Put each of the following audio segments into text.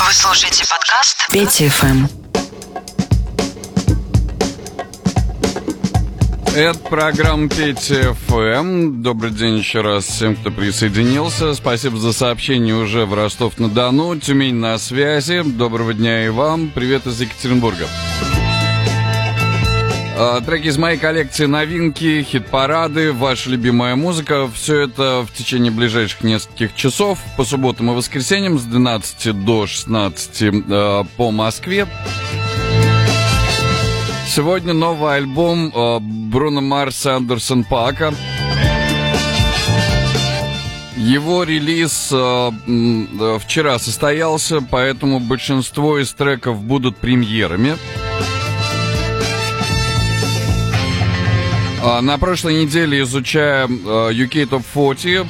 Вы слушаете подкаст Пети ФМ. Это программа Петя ФМ. Добрый день еще раз всем, кто присоединился. Спасибо за сообщение уже в Ростов-на-Дону. Тюмень на связи. Доброго дня и вам. Привет из Екатеринбурга. А, треки из моей коллекции новинки, хит-парады, ваша любимая музыка. Все это в течение ближайших нескольких часов по субботам и воскресеньям с 12 до 16 э, по Москве. Сегодня новый альбом э, Бруно Марса Андерсон Пака. Его релиз э, вчера состоялся, поэтому большинство из треков будут премьерами. На прошлой неделе, изучая UK Top 40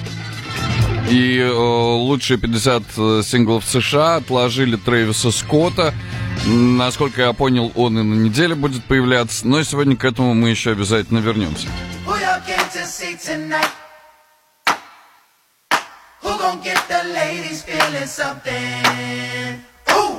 и э, лучшие 50 э, синглов США, отложили Трэвиса Скотта. Насколько я понял, он и на неделе будет появляться, но сегодня к этому мы еще обязательно вернемся. Ooh.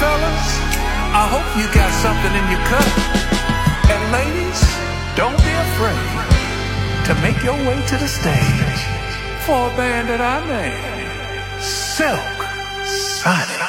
fellas, I hope you got something in your cup. And ladies, don't be afraid to make your way to the stage for a band that I made, Silk Sonic.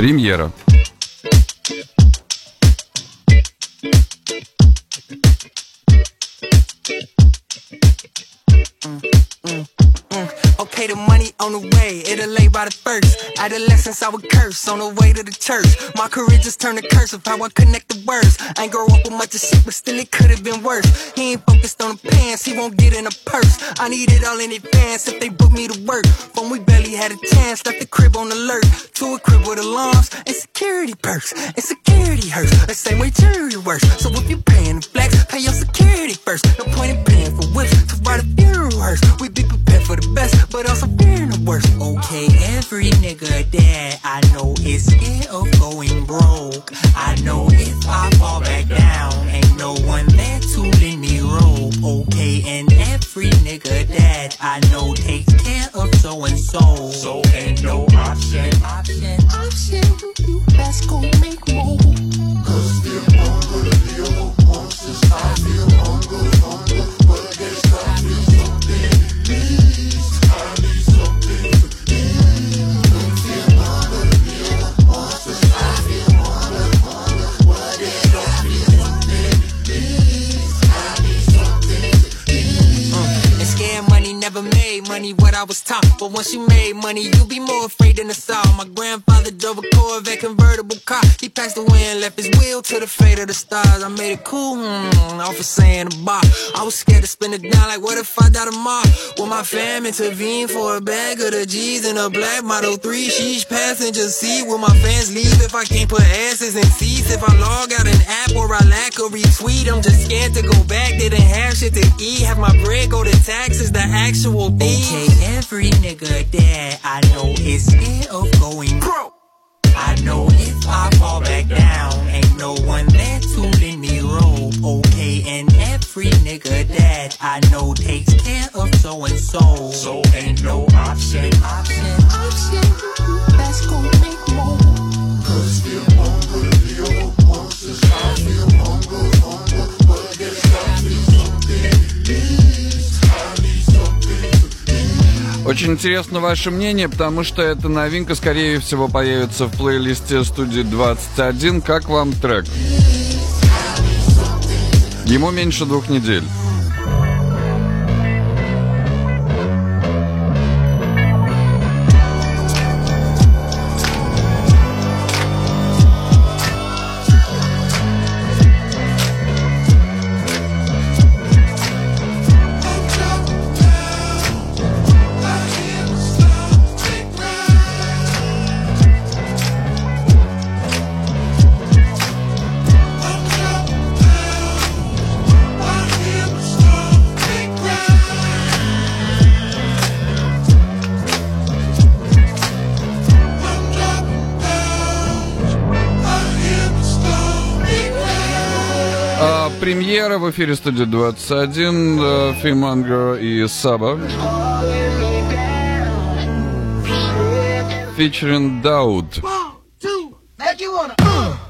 Премьера. Okay, the money on the way, it'll lay by the first. Adolescence, I would curse on the way to the church. My career just turned to curse of how I connect the words. I ain't grow up with much of shit, but still it could have been worse. He ain't focused on the pants, he won't get in a purse. I need it all in advance if they book me to work. From we barely had a chance, left the crib on alert. To a crib with alarms and security perks. And security hurts, the same way charity works. So if you're paying the flex, pay your security first. No point in paying for whips to ride a funeral hearse. We be prepared for the best, but also fearing the worst. Okay, every nigga that I know is scared of going broke. I know if I fall back down, ain't no one there Okay, and every nigga that I know takes care of so and so. So ain't no option, option, option. You best go make more. And money what I was taught. But once you made money, you'd be more afraid than the saw. My grandfather drove a Corvette convertible car. He passed away and left his will to the fate of the stars. I made it cool, hmm, off of saying a bar. I was scared to spend it down, like what if I die tomorrow? Will my fam intervene for a bag of the G's and a black Model 3? Sheesh, passenger seat. Will my fans leave if I can't put asses in seats? If I log out an app or I lack a retweet, I'm just scared to go back. Didn't have shit to eat. Have my bread go to taxes, the actual thief. Okay, every nigga that I know is scared of going broke. I know if I fall back down, ain't no one there to lend me rope. Okay, and every nigga that I know takes care of so and so. So ain't no option, option, option. Let's go Очень интересно ваше мнение, потому что эта новинка, скорее всего, появится в плейлисте студии 21. Как вам трек? Ему меньше двух недель. В эфире студии 21. э, Фимангер и Саба. Featuring Дауд. Okay,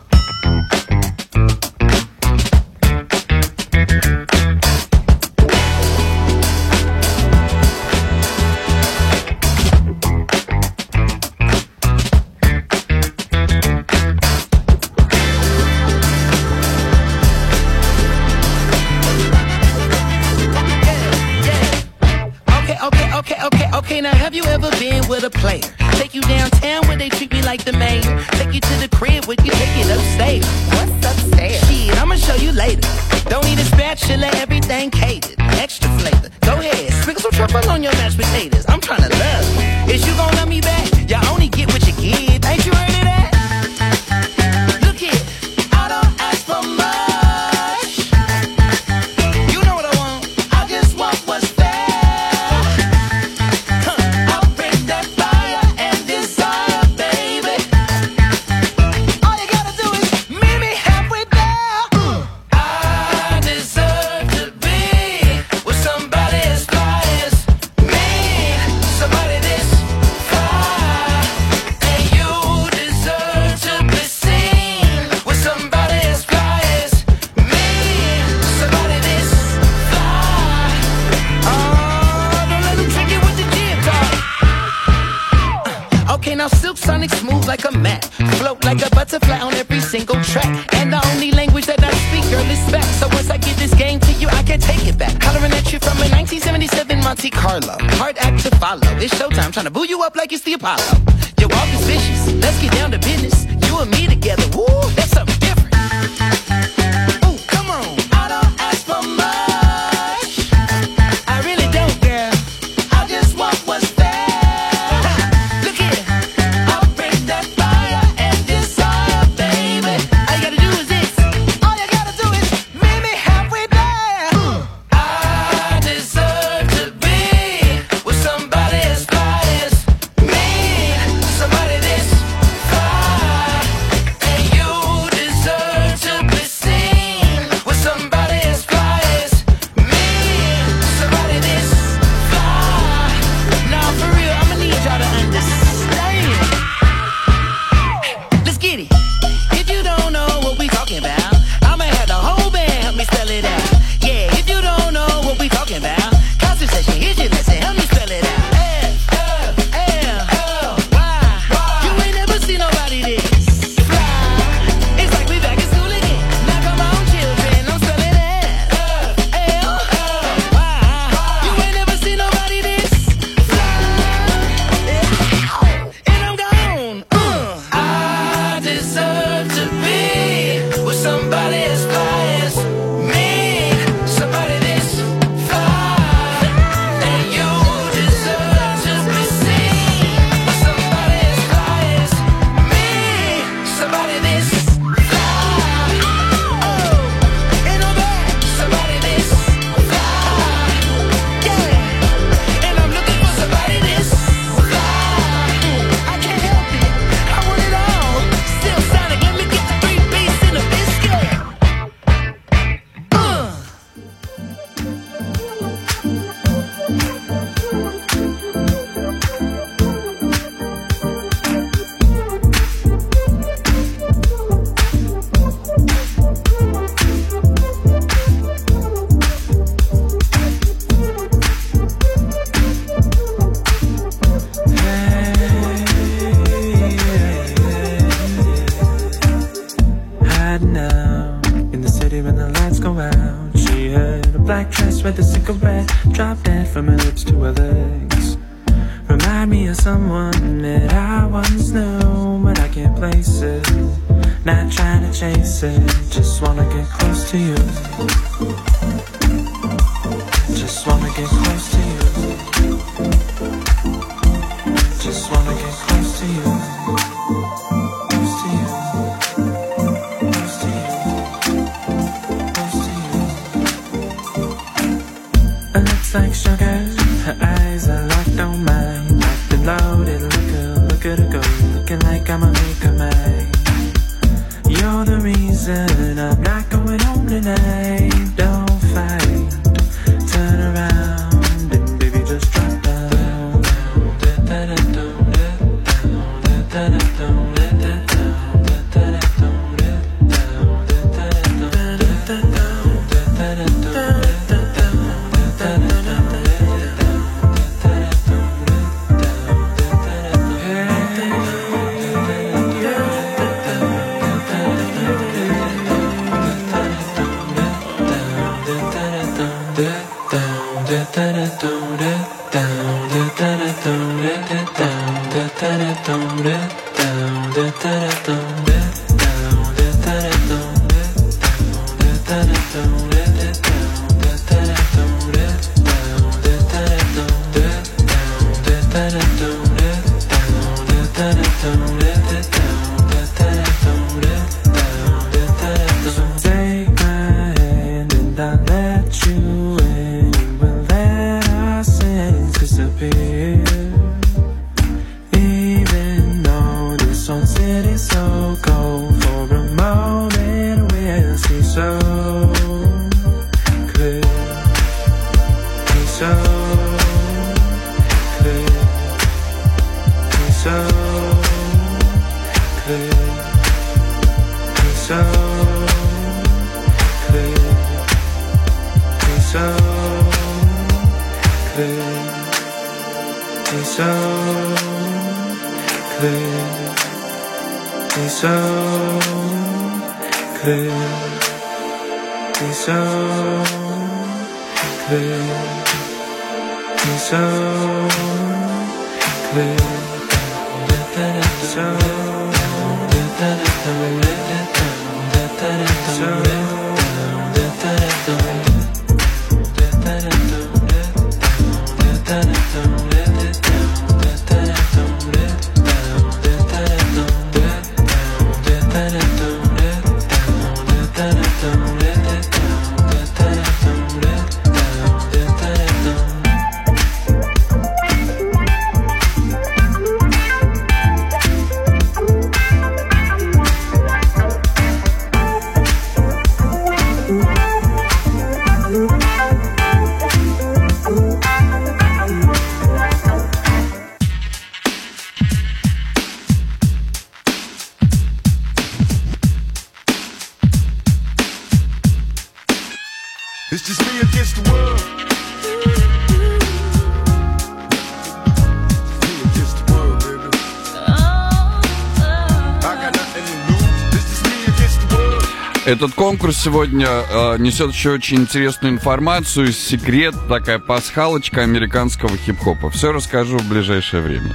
конкурс сегодня э, несет еще очень интересную информацию, секрет, такая пасхалочка американского хип-хопа. Все расскажу в ближайшее время.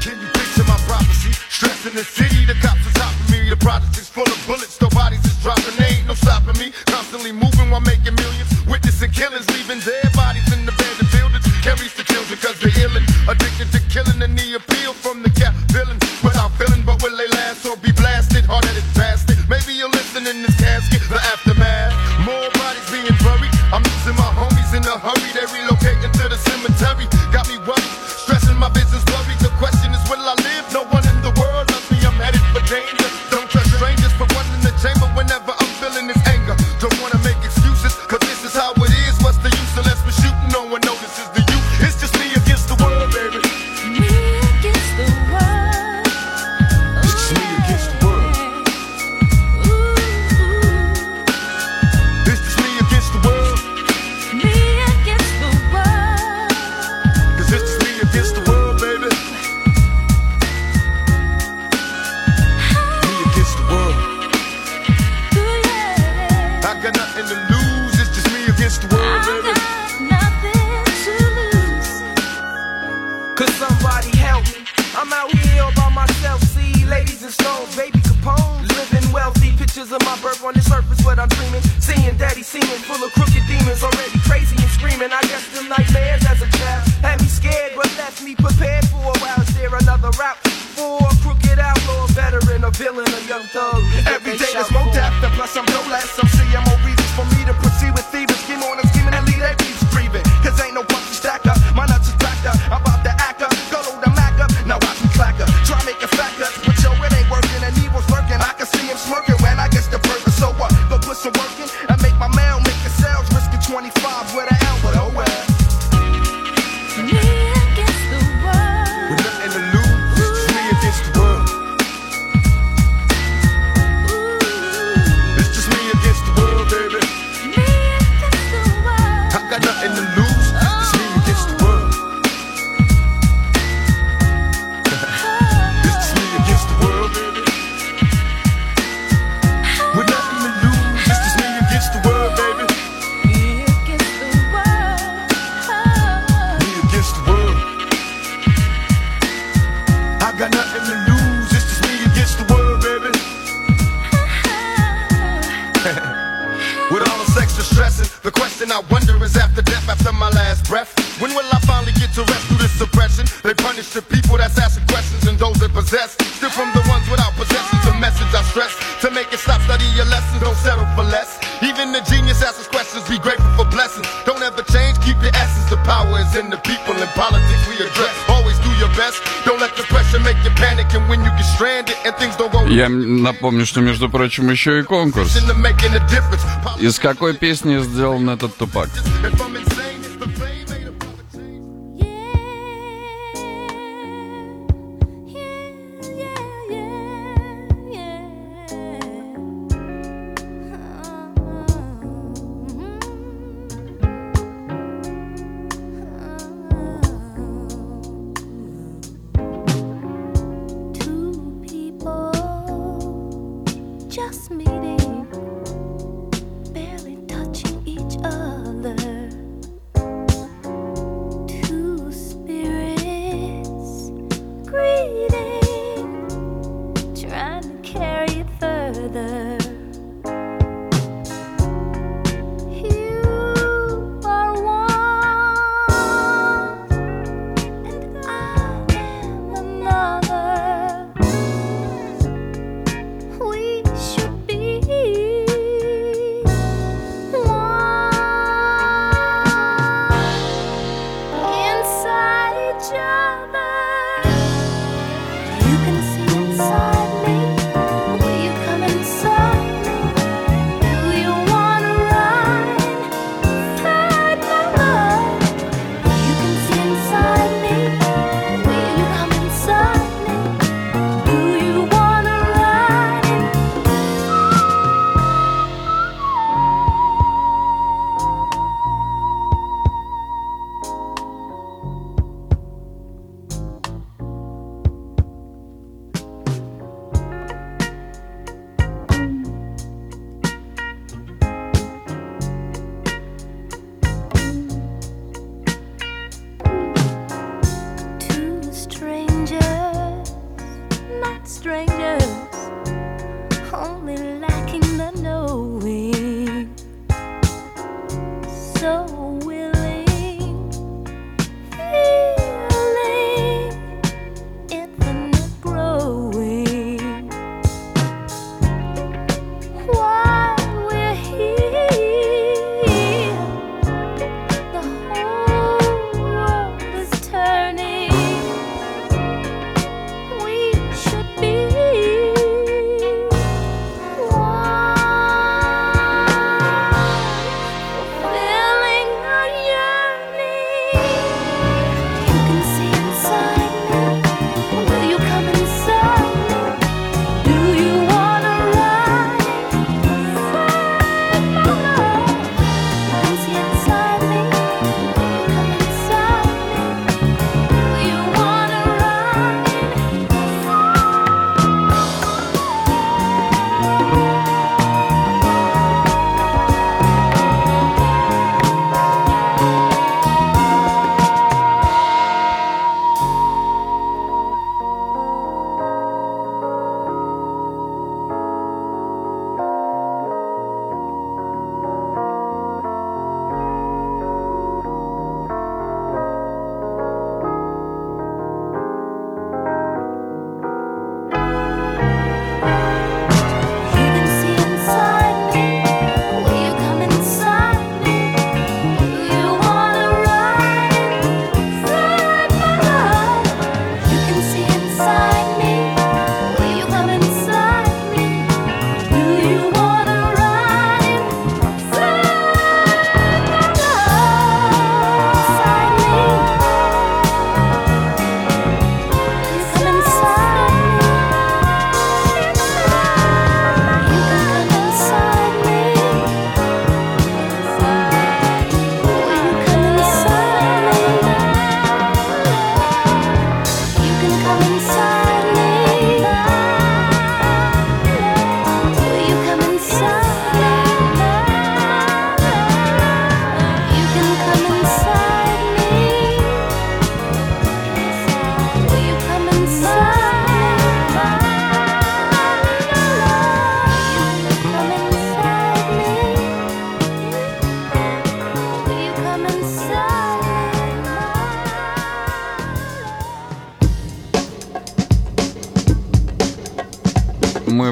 Напомню, что, между прочим, еще и конкурс. Из какой песни сделан этот тупак?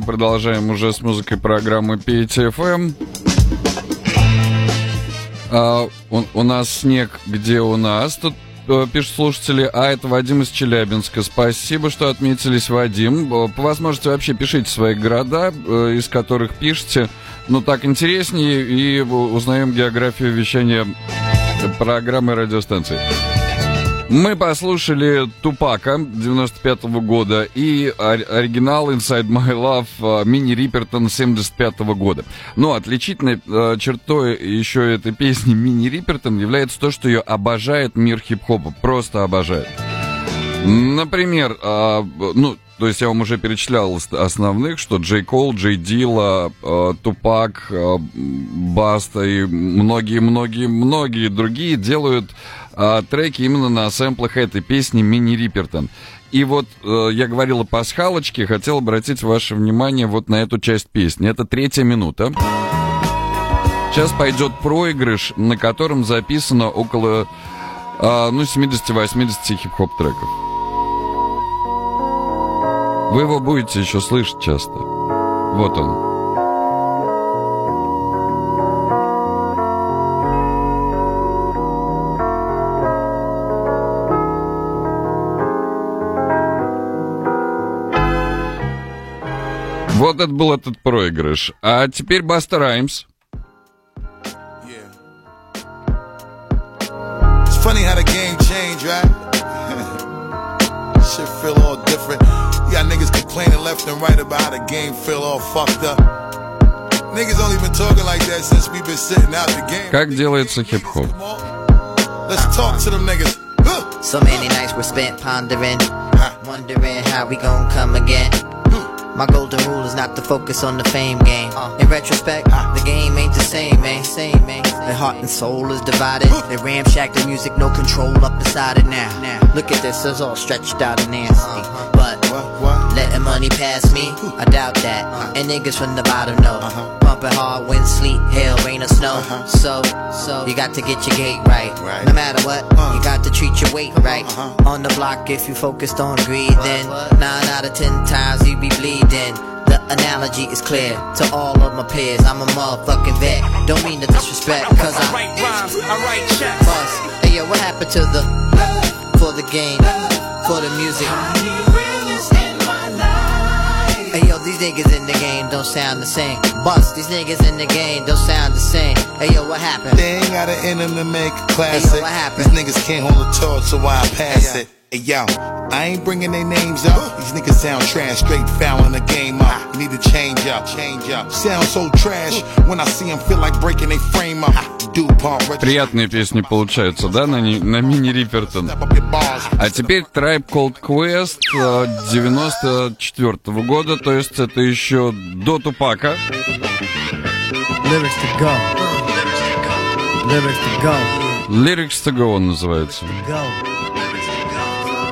Продолжаем уже с музыкой программы PTFM. А, у, у нас снег, где у нас? Тут э, пишут слушатели, а это Вадим из Челябинска. Спасибо, что отметились, Вадим. Э, По возможности вообще пишите свои города, э, из которых пишете. Ну, так интереснее, и узнаем географию вещания программы радиостанции. Мы послушали Тупака 95 года и ор- оригинал Inside My Love э, Мини Рипертон 75 года. Но отличительной э, чертой еще этой песни Мини Рипертон является то, что ее обожает мир хип-хопа. Просто обожает. Например, а, ну, то есть я вам уже перечислял ос- основных, что Джей Кол, Джей Дила, Тупак, Баста и многие-многие-многие другие делают а, треки именно на сэмплах этой песни Мини Рипертон. И вот э, я говорил о пасхалочке, хотел обратить ваше внимание вот на эту часть песни. Это третья минута. Сейчас пойдет проигрыш, на котором записано около а, ну, 70-80 хип-хоп треков. Вы его будете еще слышать часто. Вот он. Вот это был этот проигрыш. А теперь Баста Раймс. Funny how the game changed, right? Shit feel all different. Got niggas complaining left and right about how the game feel all fucked up. Niggas only been talking like that since we been sitting out the game. Как делается хип-хоп? Let's talk to them niggas. So many nights were spent pondering, wondering how we gon' come again. My golden rule is not to focus on the fame game. Uh. In retrospect, uh. the game ain't the same, man. Same, man. The heart and soul is divided. They ramshack the music, no control up inside it now. Look at this, it's all stretched out and nasty. Uh-huh. But letting money pass me, I doubt that. Uh-huh. And niggas from the bottom know. Uh-huh. Pumping hard, wind, sleet, hail, rain, or snow. Uh-huh. So, so you got to get your gate right. No matter what, you got to treat your weight right. On the block, if you focused on greed, then nine out of ten times you be bleeding. The analogy is clear to all of my peers. I'm a motherfucking vet. Don't mean to disrespect, cause I write rhymes, I write checks. Bust. Hey yo, what happened to the for the game, for the music? Hey yo, these niggas in the game don't sound the same. Bust, these niggas in the game don't sound the same. Hey yo, what happened? They ain't got an end to make a Hey classic. yo, what happened? These niggas can't hold a torch, so why I pass it. Hey yo, I ain't bringing their names up. These niggas sound trash, straight fouling the game up. You need to change up, change up. Sound so trash when I see them feel like breaking their frame up. Приятные песни получаются, да, на, на мини Рипертон. А теперь Tribe Called Quest э, 94 года, то есть это еще до Тупака. Lyrics to go. Lyrics to go. Lyrics to Go он называется. Go.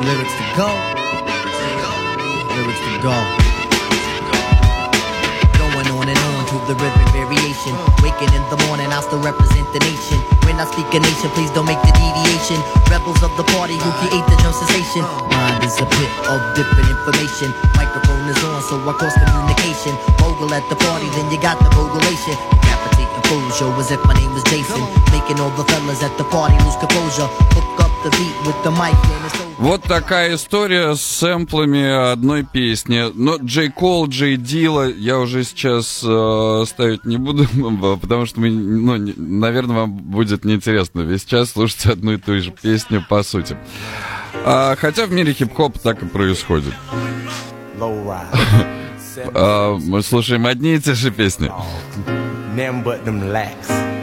Lyrics to go. Lyrics to go. Going on and on to the rhythm variation. Waking in the morning, I'll still represent the nation. When I speak a nation, please don't make the deviation. Rebels of the party who create the drum sensation. Mind is a pit of different information. Microphone is on, so I cross communication. Mogul at the party, then you got the mogulation. Decapitating fools, yo, as if my name was Jason. Making all the fellas at the party lose composure. Hook up the beat with the mic, and it's over. Вот такая история с сэмплами одной песни. Но Джей Кол, Джей Дила я уже сейчас э, ставить не буду, потому что, мы, ну, не- наверное, вам будет неинтересно весь час слушать одну и ту же песню по сути. А, хотя в мире хип-хоп так и происходит. А, мы слушаем одни и те же песни.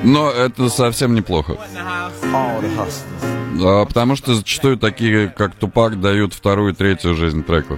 Но это совсем неплохо. All the hustlers. А, Потому что зачастую такие, как Тупак, дают вторую и третью жизнь треку.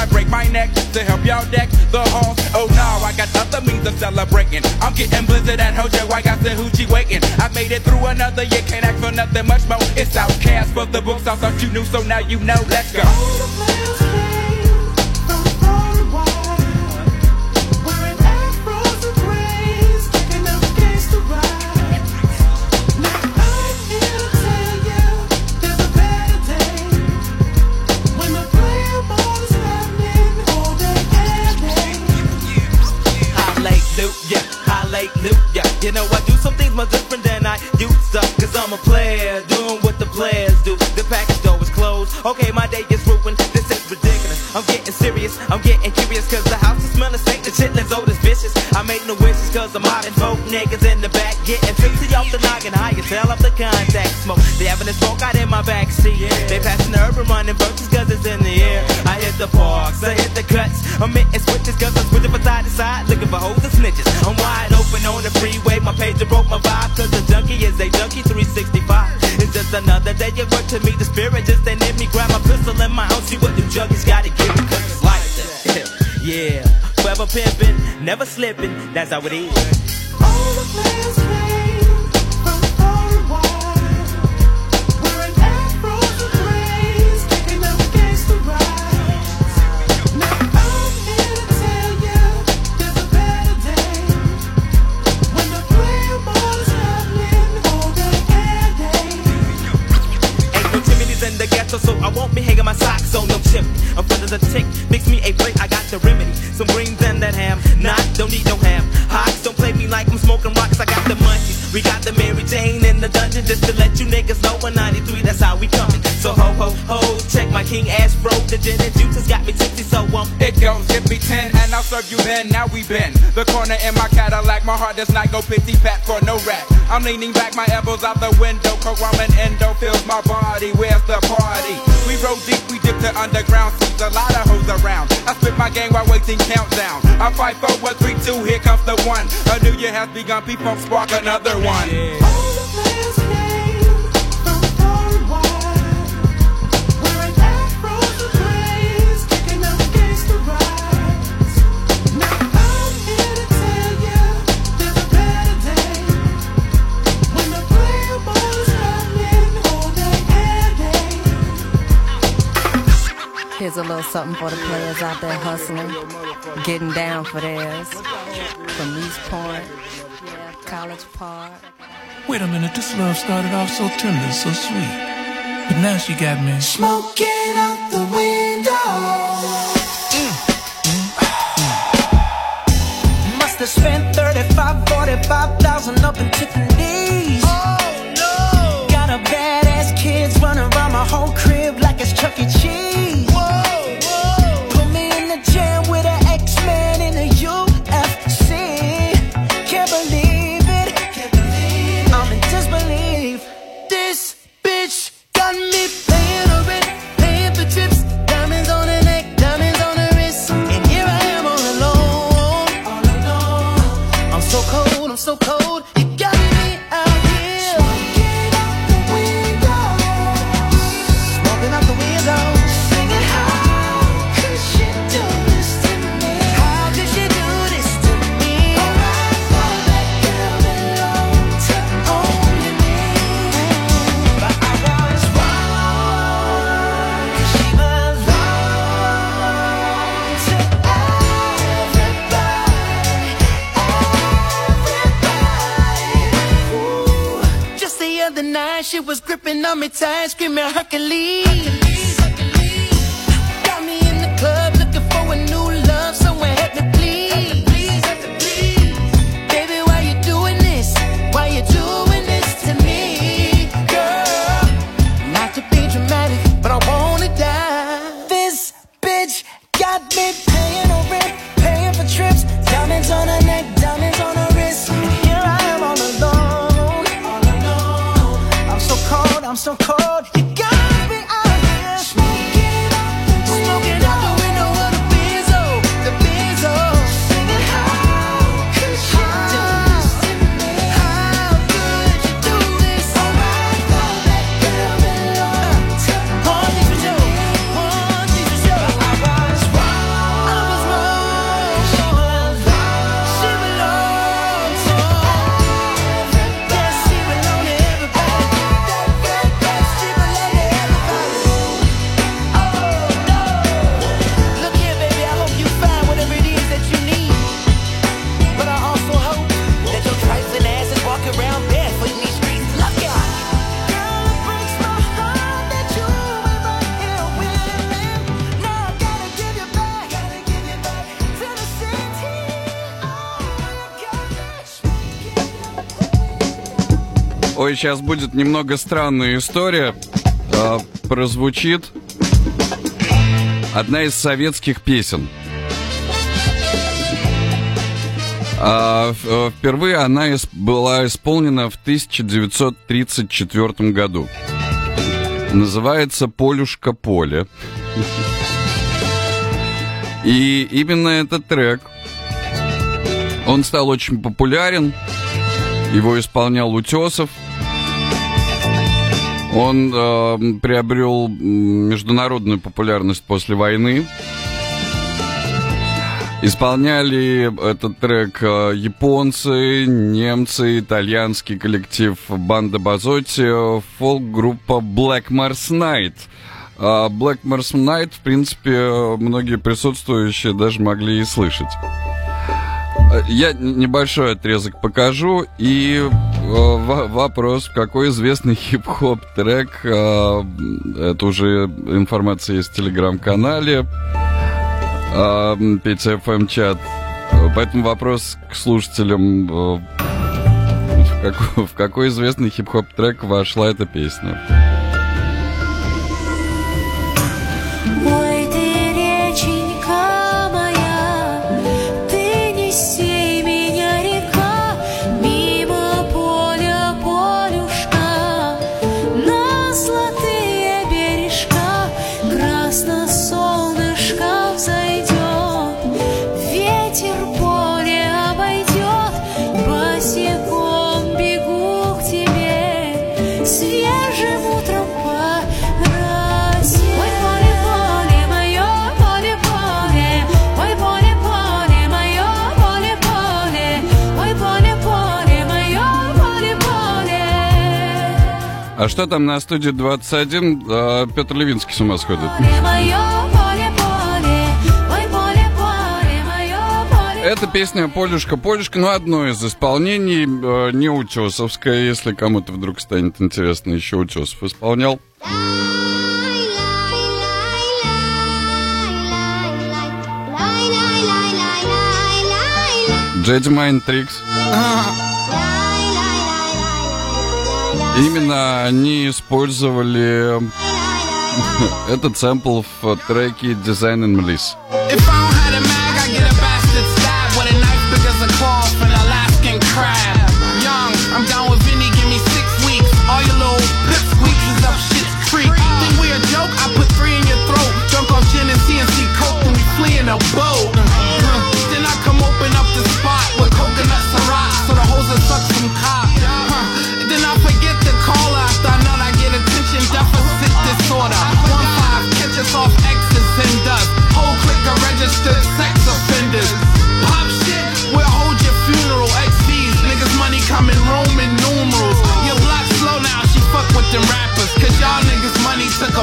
I'd break my neck to help y'all deck the halls? Oh no, I got other means of celebrating. I'm getting blizzard at Hojo. I got the hoochie waiting. I made it through another year. Can't ask for nothing much more. It's outcast for the books. I thought you knew, so now you know. Let's go. Hallelujah. You know, I do some things much different than I used to. Cause I'm a player, doing what the players do. The package door is closed. Okay, my day is ruined. This is ridiculous. I'm getting serious, I'm getting curious, cause the house is smelling stank, the chitlins old as vicious. I make no wishes, cause I'm out and folk niggas in the back, getting 50 off the noggin, high as hell off the contact smoke. They having a smoke out in my backseat. They passing the urban running virtues, cause it's in the air. The parks, I hit the cuts, I'm hitting switches, cause I'm switching from side to side, looking for hoes and snitches. I'm wide open on the freeway, my pager broke my vibe, cause the junkie is a junkie 365. It's just another day at work to me, the spirit, just ain't in me, grab my pistol in my own, see what them junkies gotta give me, cause it's like that. yeah, forever pimping, never slipping, that's how it is. Ain't so I won't be hanging my socks on no chimney. I'm full of the tick, mix me a plate, I got the remedy. Some greens and that ham, not, don't need no ham. Hawks, don't play me like I'm smoking rocks, I got the munchies. We got the Mary Jane in the dungeon, just to let you niggas know in 93, that's how we coming. So ho ho ho, check my king ass bro, the gin and juices got me tipsy, so um, It goes, give me 10 and I'll serve you then. Now we been the corner in my Cadillac. My heart does not go pity pat for no rat. I'm leaning back, my elbows out the window. Karaman endo fills my body. Where's the party? We roll deep, we dip to underground. Seems a lot of hoes around. I spit my game while waiting countdown. I fight for what three, two, here comes the one. A new year has begun, people spark another one. Here's a little something for the players out there hustling, getting down for theirs. From East Point, yeah, College Park. Wait a minute, this love started off so tender, so sweet. But now she got me. Smoking out the window. Mm-hmm. Must have spent 35, 45,000 up in Tiffany's. Oh no! Got a badass kids running around my whole crib on me tight, screaming Hercules. Ой, сейчас будет немного странная история. А, прозвучит. Одна из советских песен. А, э, впервые она ис- была исполнена в 1934 году. Называется «Полюшка поле». И именно этот трек, он стал очень популярен. Его исполнял Утесов. Он э, приобрел международную популярность после войны. Исполняли этот трек э, японцы, немцы, итальянский коллектив Банда Базотти, фолк-группа Black Mars Night. А Black Mars Night, в принципе, многие присутствующие даже могли и слышать. Э, Я небольшой отрезок покажу и э, во- вопрос, какой известный хип-хоп трек, э, это уже информация есть в телеграм-канале, э, Петя FM чат. Поэтому вопрос к слушателям, в какой, в какой известный хип-хоп трек вошла эта песня? А что там на студии 21? Э, Петр Левинский с ума сходит. Это песня «Полюшка, Полюшка», ну, одно из исполнений, э, не Утесовское, если кому-то вдруг станет интересно, еще Утесов исполнял. Джеди Майн Трикс. Именно они использовали этот сэмпл в треке Design and Bliss.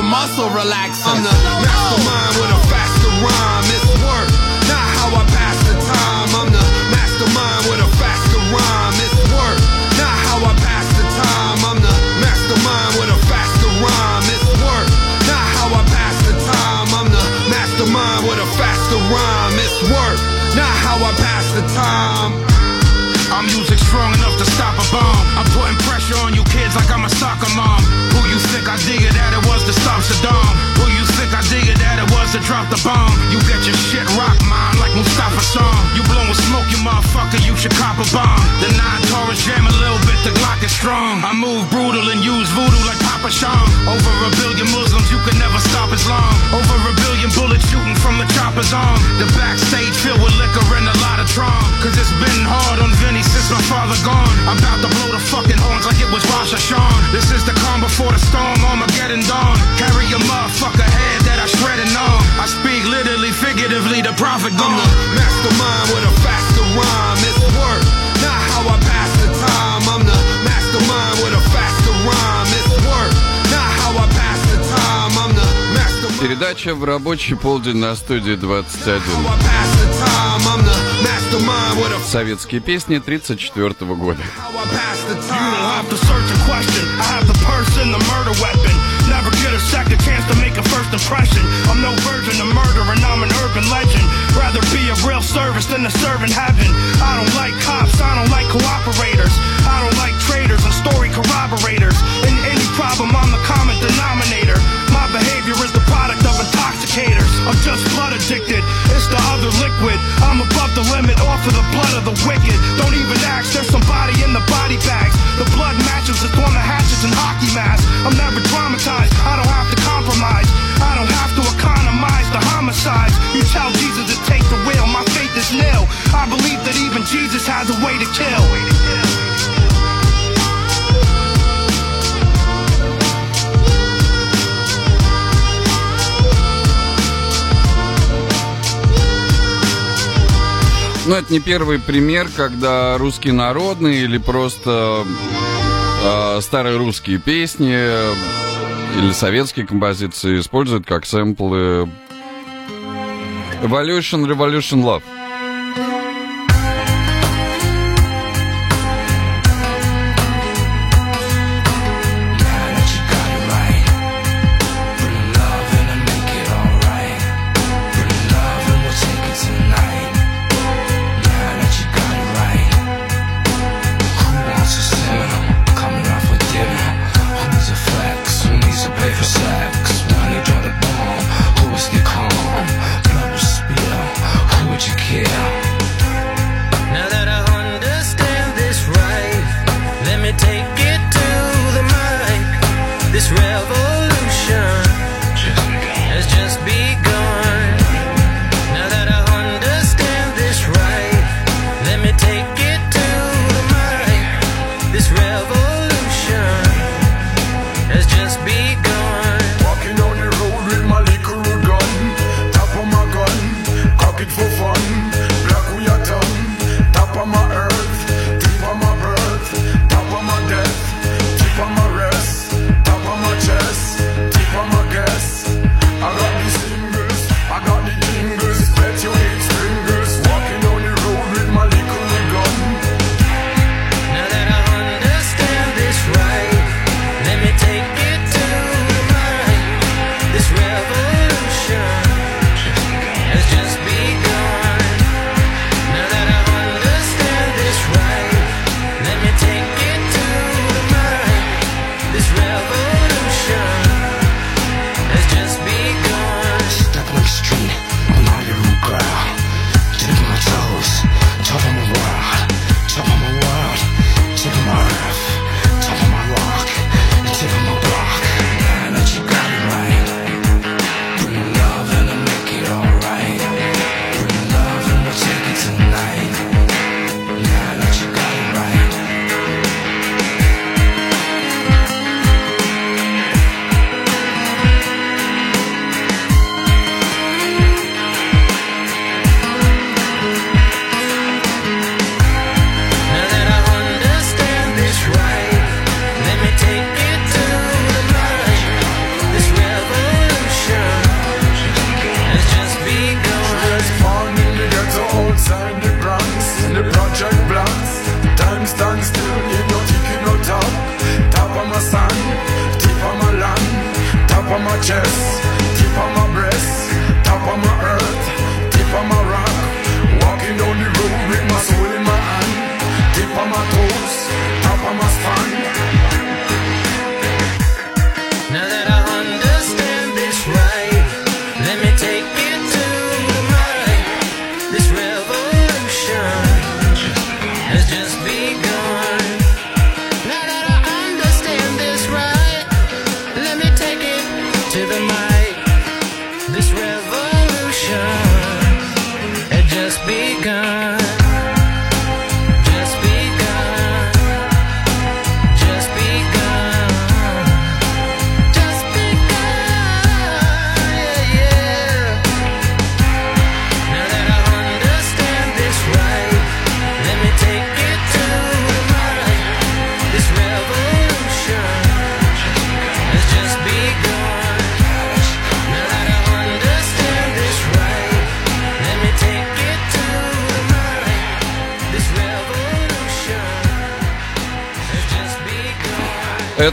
Muscle relaxer. I'm the mastermind with a the bomb? You get your shit rocked, mine, like Mustafa song. You blowing smoke, you motherfucker, you should cop a bomb. The nine Jam a little bit, the Glock is strong. I move brutal and use voodoo like Papa Sham. Over a billion Muslims, you can never stop as long. Over a billion bullets shooting from the chopper's arm. The backstage filled with liquor and a lot of tron. Cause it's been hard on Vinny since my father gone. I'm about to blow the fucking horns like it was Rosh Hashan. This is the calm before the storm, Armageddon dawn. Carry a motherfucker head that I shredded on. I speak literally, figuratively, the prophet gone. the mastermind with a faster rhyme. It's work, Передача в рабочий полдень на студии 21. Pass the time. I'm the mastermind with a Советские песни 34 года. The to search and question. I have the person, the murder weapon. Never get a second chance to make a first impression. I'm no virgin of murder and I'm an urban legend. Rather be a real service than a servant heaven. I don't like cops, I don't like cooperators. I don't like traitors and story corroborators. Any problem, I'm the common denominator. My behavior is the product of intoxication. indicators. I'm just blood addicted. It's the other liquid. I'm above the limit, off of the blood of the wicked. Don't even ask, there's somebody in the body bags. The blood matches, it's on the hatches and hockey masks. I'm never traumatized. I don't have to compromise. I don't have to economize the homicides. You tell Jesus to take the wheel. My faith is nil. I believe that even Jesus has a way to kill. Ну, это не первый пример, когда русские народные или просто э, старые русские песни или советские композиции используют как сэмплы Evolution, Revolution Love.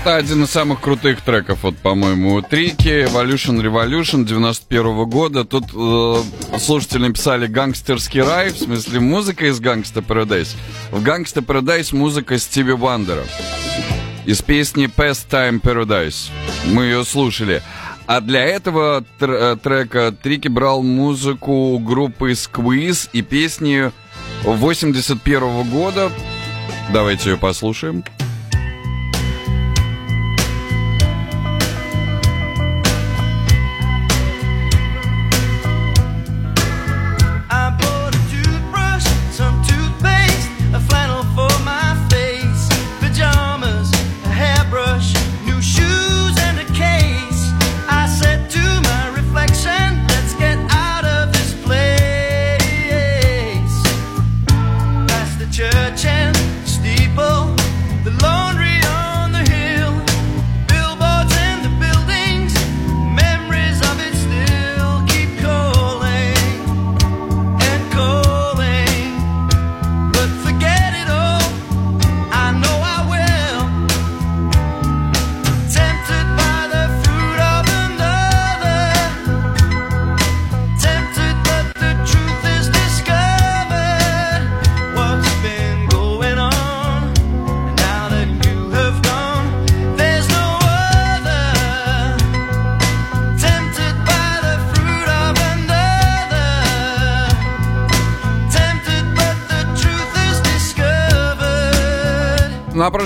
это один из самых крутых треков, вот, по-моему, у Tricky. Evolution Revolution 91 года. Тут э, слушатели написали «Гангстерский рай», в смысле музыка из «Gangsta's Paradise. В «Gangsta's Paradise музыка Стиви Вандера из песни «Pastime Paradise». Мы ее слушали. А для этого тр э, трека Tricky брал музыку группы Squeeze и песни 81 -го года. Давайте ее послушаем.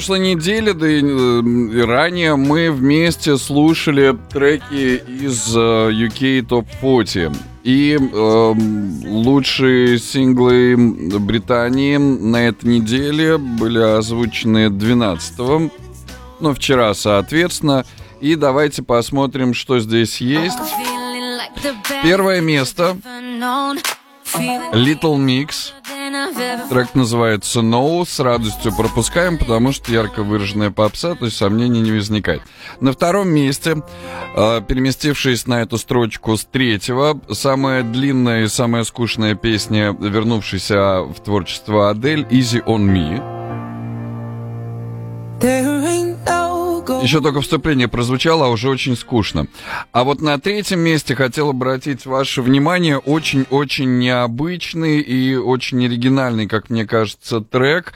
прошлой неделе, да и, э, и ранее, мы вместе слушали треки из э, UK Top 40 и э, лучшие синглы Британии на этой неделе были озвучены 12-го, ну, вчера, соответственно. И давайте посмотрим, что здесь есть. Первое место. Little Mix. Трек называется «No». С радостью пропускаем, потому что ярко выраженная попса, то есть сомнений не возникает. На втором месте, э, переместившись на эту строчку с третьего, самая длинная и самая скучная песня, вернувшаяся в творчество Адель «Easy on Me». There ain't еще только вступление прозвучало, а уже очень скучно. А вот на третьем месте хотел обратить ваше внимание очень-очень необычный и очень оригинальный, как мне кажется, трек.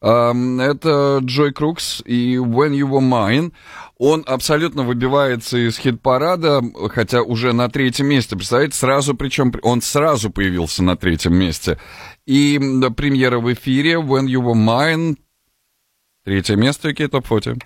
Это Джой Крукс и When You Were Mine. Он абсолютно выбивается из хит-парада, хотя уже на третьем месте. Представляете, сразу, причем он сразу появился на третьем месте. И премьера в эфире When You Were Mine. Третье место, Кей Топ 40.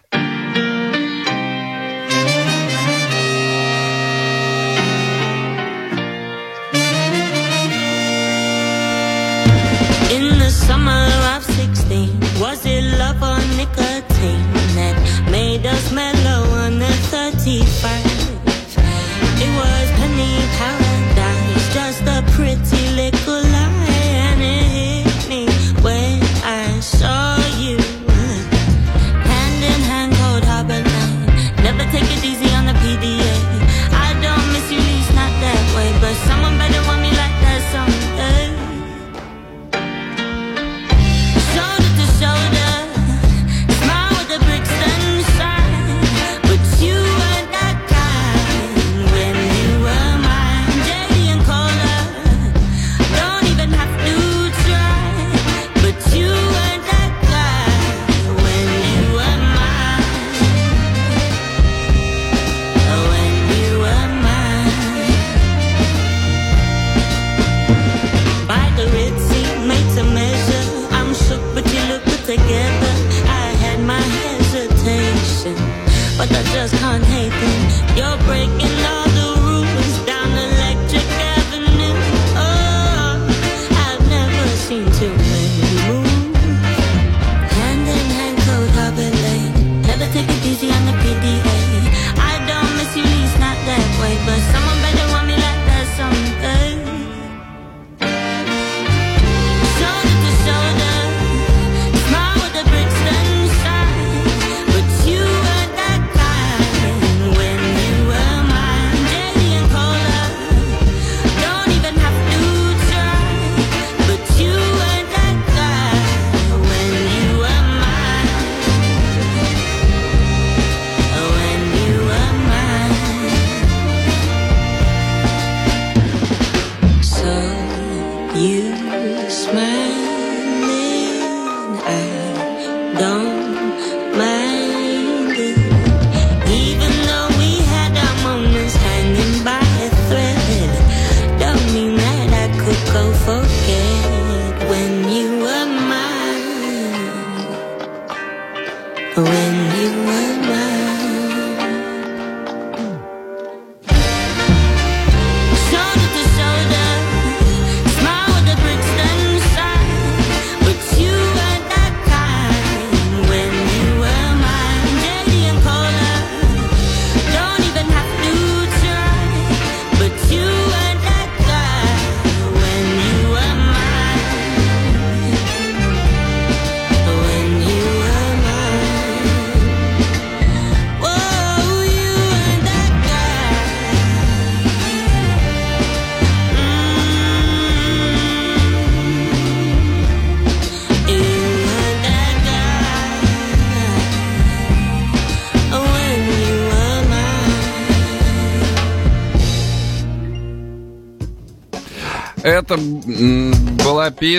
Summer of 16, was it love or nicotine that made us mellow on the 31st?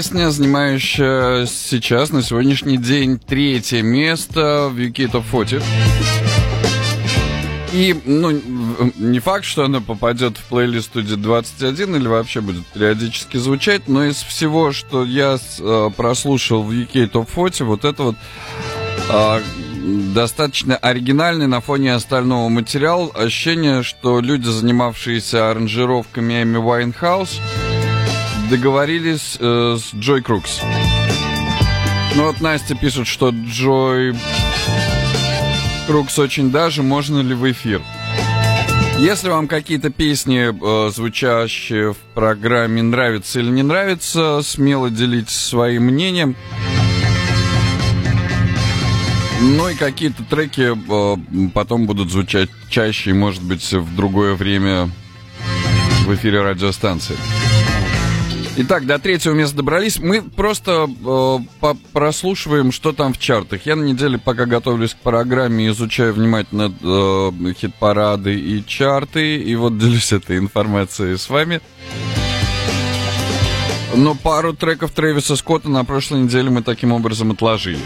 Песня, занимающая сейчас, на сегодняшний день, третье место в UK Top 40. И, ну, не факт, что она попадет в плейлист студии 21 или вообще будет периодически звучать, но из всего, что я э, прослушал в UK Top 40, вот это вот а, достаточно оригинальный на фоне остального материал. Ощущение, что люди, занимавшиеся аранжировками Эми Уайнхаус, договорились э, с Джой Крукс. Ну вот Настя пишет, что Джой Крукс очень даже, можно ли в эфир? Если вам какие-то песни, э, звучащие в программе, нравятся или не нравятся, смело делитесь своим мнением. Ну и какие-то треки э, потом будут звучать чаще может быть, в другое время в эфире радиостанции. Итак, до третьего места добрались. Мы просто э, прослушиваем, что там в чартах. Я на неделе, пока готовлюсь к программе, изучаю внимательно э, хит-парады и чарты. И вот делюсь этой информацией с вами. Но пару треков Трэвиса Скотта на прошлой неделе мы таким образом отложили.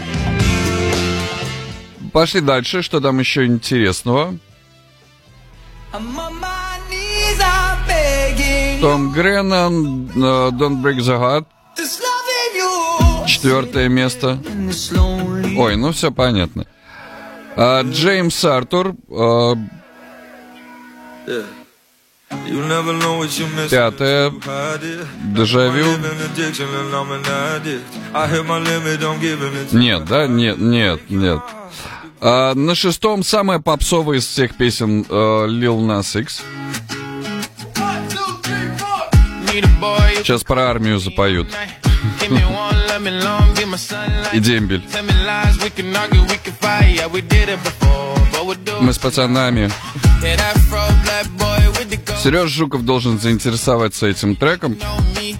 Пошли дальше, что там еще интересного. Begging. Том Греннан, э, Don't Break the Heart, четвертое место. Ой, ну все понятно. А, Джеймс Артур, э, miss. пятое. Дежавю. Нет, да? Нет, нет, нет. А, на шестом самая попсовая из всех песен э, Lil Nas X. Сейчас про армию запоют. И дембель. Мы с пацанами. Сереж Жуков должен заинтересоваться этим треком.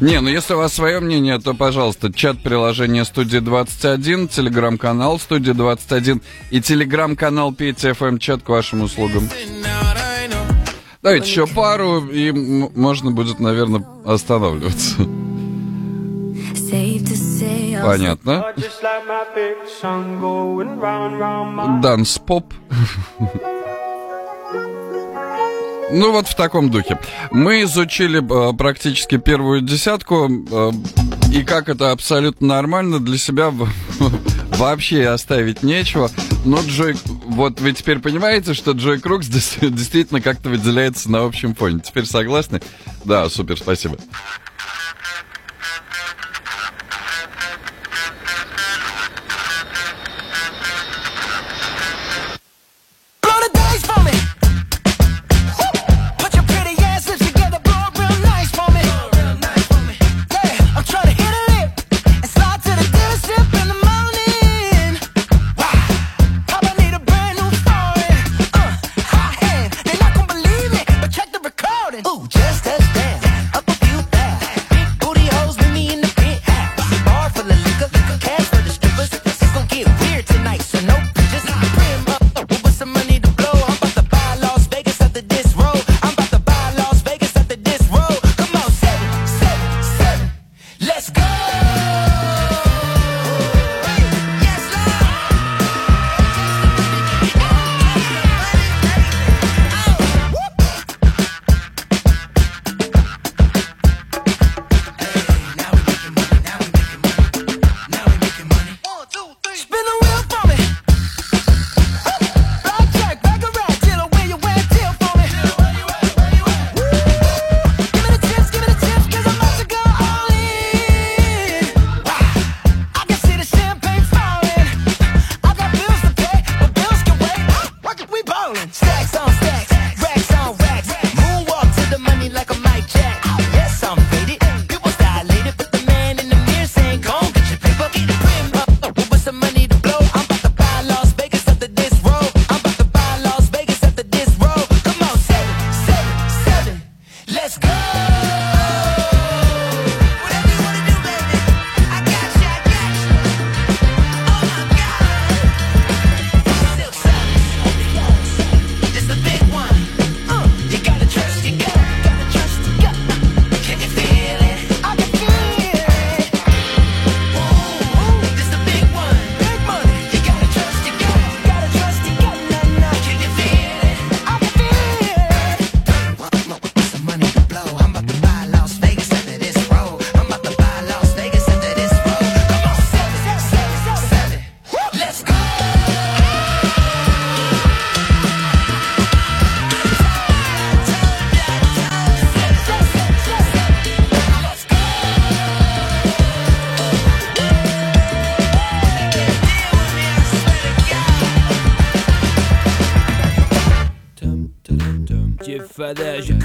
Не, ну если у вас свое мнение, то, пожалуйста, чат приложения Студии 21, телеграм-канал Студия 21 и телеграм-канал ФМ чат к вашим услугам. Давайте еще пару, и можно будет, наверное, останавливаться. Понятно. Just like my favorite song going round, round my Данс поп. Ну вот в таком духе. Мы изучили э, практически первую десятку, э, и как это абсолютно нормально для себя в- вообще оставить нечего. Но Джой, вот вы теперь понимаете, что Джой Крукс действительно как-то выделяется на общем фоне. Теперь согласны? Да, супер, спасибо.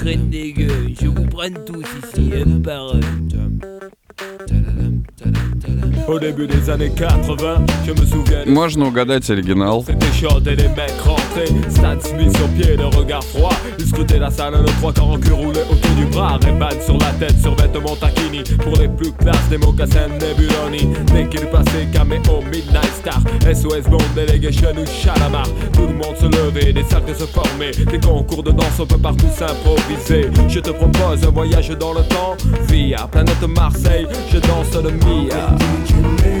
Gründe années 80, je me souviens Можно угадать оригинал. C'était chaud et les mecs rentraient Stan Smith sur pied, le regard froid Ils scrutaient la salle, nos trois corps en cul roulés autour du bras Ray-Ban sur la tête, sur vêtements taquini Pour les plus classes, des mocassins Nebuloni Dès qu'il passait, caméo, Midnight Star SOS Bond, Delegation ou Chalamar Tout le monde se levait, des cercles se formaient Des concours de danse, on peut partout s'improviser Je te propose un voyage dans le temps Via planète Marseille, je danse le Mia je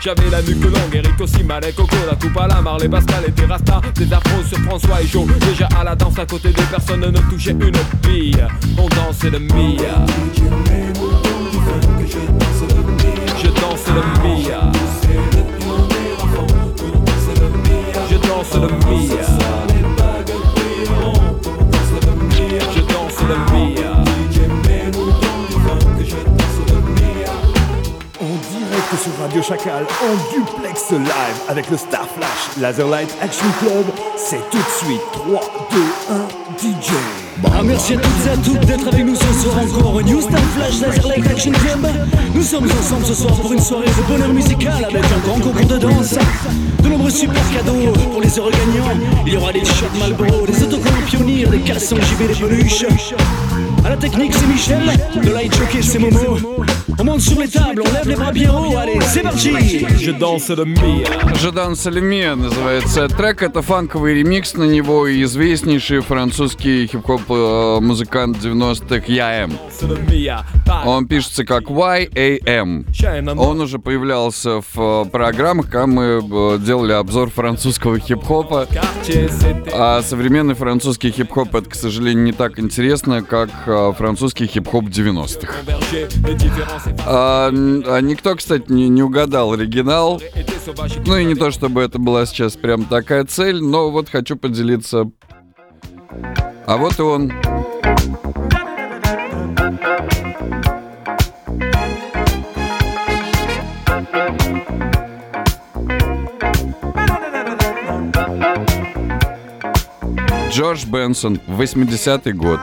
J'avais la nuque longue, Eric aussi, Malek, Coco, la coupe à la Marley, Pascal et Terrasta. Des afros sur François et Joe. Déjà à la danse à côté des personnes ne touchaient une bille. On dansait le Mia. Je danse le Mia. Je danse le Mia. Sur Radio Chacal, en duplex live avec le Star Flash Laserlight Action Club, c'est tout de suite 3, 2, 1, DJ. Merci à toutes et à toutes d'être avec nous ce soir encore au New Star Flash Laserlight Action Club. Nous sommes ensemble ce soir pour une soirée de bonheur musical avec un grand concours de danse. De nombreux super cadeaux pour les heureux gagnants. Il y aura des shots Malboro, des autocollants pionniers, des cassons JB, des peluches. À la technique, c'est Michel. Le light jockey, c'est Momo. On monte sur les tables, on lève les bras bien haut. Allez, c'est parti. Je danse le Mia. Je danse le Mia называется трек. Это фанковый ремикс на него и известнейший французский хип-хоп э, музыкант 90-х YM. Он пишется как YAM. Он уже появлялся в э, программах, когда мы э, делали обзор французского хип-хопа. А современный французский хип-хоп это, к сожалению, не так интересно, как французский хип-хоп 90-х. А, а никто, кстати, не, не угадал оригинал. Ну и не то, чтобы это была сейчас прям такая цель, но вот хочу поделиться. А вот и он. Джордж Бенсон, 80-й год.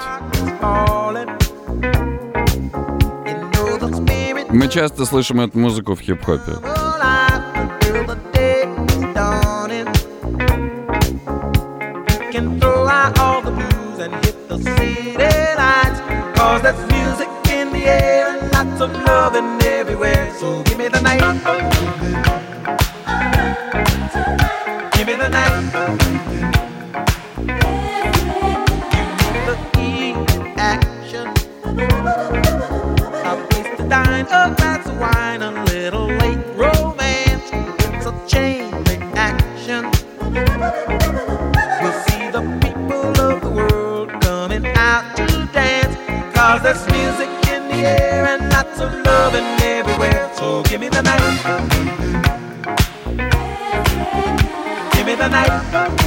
Мы часто слышим эту музыку в хип-хопе. Thank you.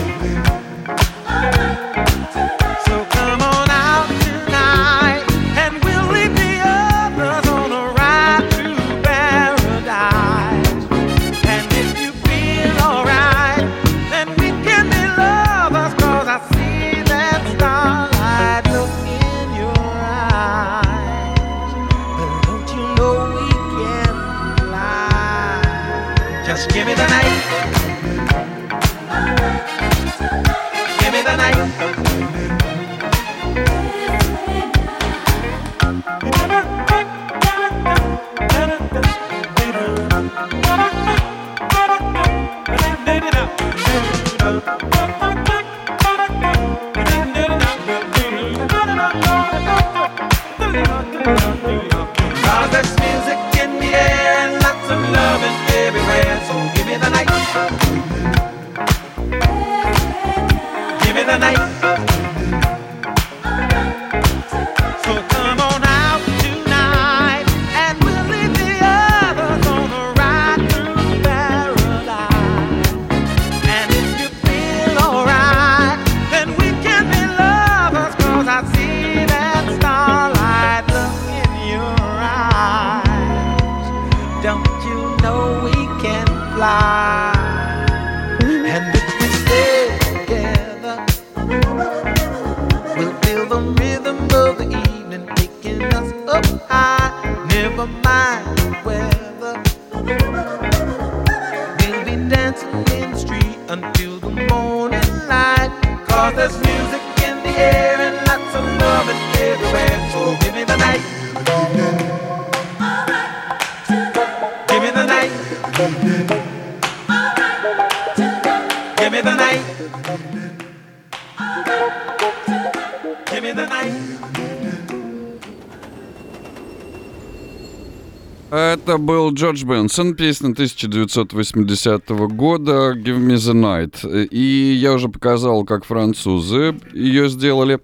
Джордж Бенсон, песня 1980 года «Give me the night». И я уже показал, как французы ее сделали.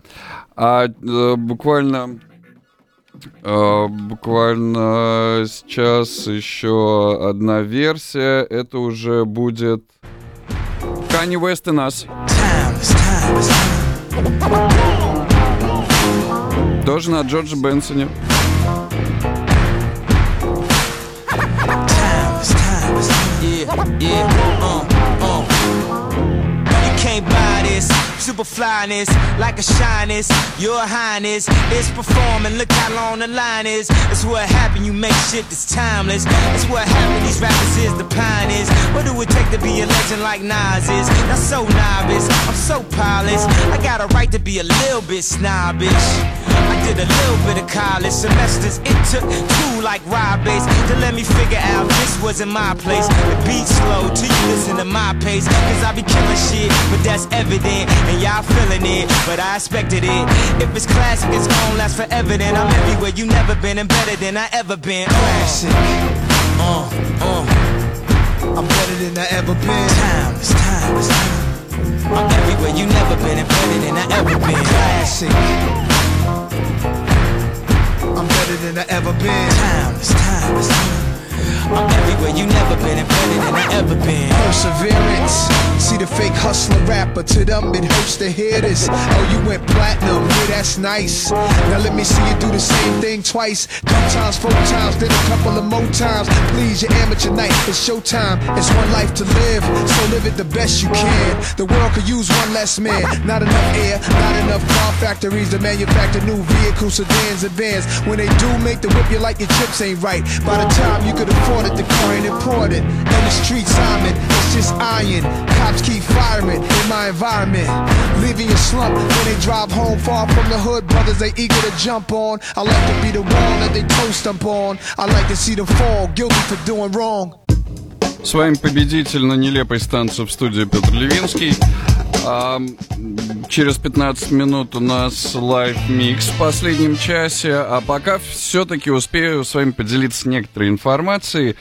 А э, буквально, э, буквально сейчас еще одна версия. Это уже будет Kanye West и нас. Тоже на Джордже Бенсоне. Super flyness, like a shyness, your highness. It's performing, look how long the line is. It's what happened, you make shit that's timeless. It's what happened, these rappers is the pioneers. What do it take to be a legend like Nas is? Not so novice, I'm so polished. I got a right to be a little bit snobbish. I did a little bit of college semesters. It took two like Bass to let me figure out this wasn't my place. The beat slow till you listen to my pace. Cause I be killing shit, but that's evident. And y'all feeling it, but I expected it. If it's classic, it's gonna last forever. Then I'm everywhere you never been and better than I ever been. Classic. Uh, uh. I'm better than I ever been. Time, it's time, it's time. I'm everywhere you never been and better than I ever been. Classic. I'm better than I ever been. Time, it's time, it's time. I'm everywhere you never been and better than I ever been. Perseverance. See the fake hustler rapper, to them it hurts to hear this. Oh, you went platinum, yeah, that's nice. Now let me see you do the same thing twice. Three times, four times, then a couple of more times. Please, your amateur night, it's showtime. It's one life to live, so live it the best you can. The world could use one less man. Not enough air, not enough car factories to manufacture new vehicles, sedans, and vans. When they do make the whip, you like your chips ain't right. By the time you could afford it, the car ain't imported. And the streets, I'm it, it's just iron. Cops keep firing in my environment. Leaving a slump when they drive home far from the hood. Brothers, they eager to jump on. I like to be the wall that they toast up on. I like to see them fall, guilty for doing wrong. С вами победитель на нелепой станции в студии Петр Левинский. А, через 15 минут у нас live mix в последнем часе. А пока все-таки успею с вами поделиться некоторой информацией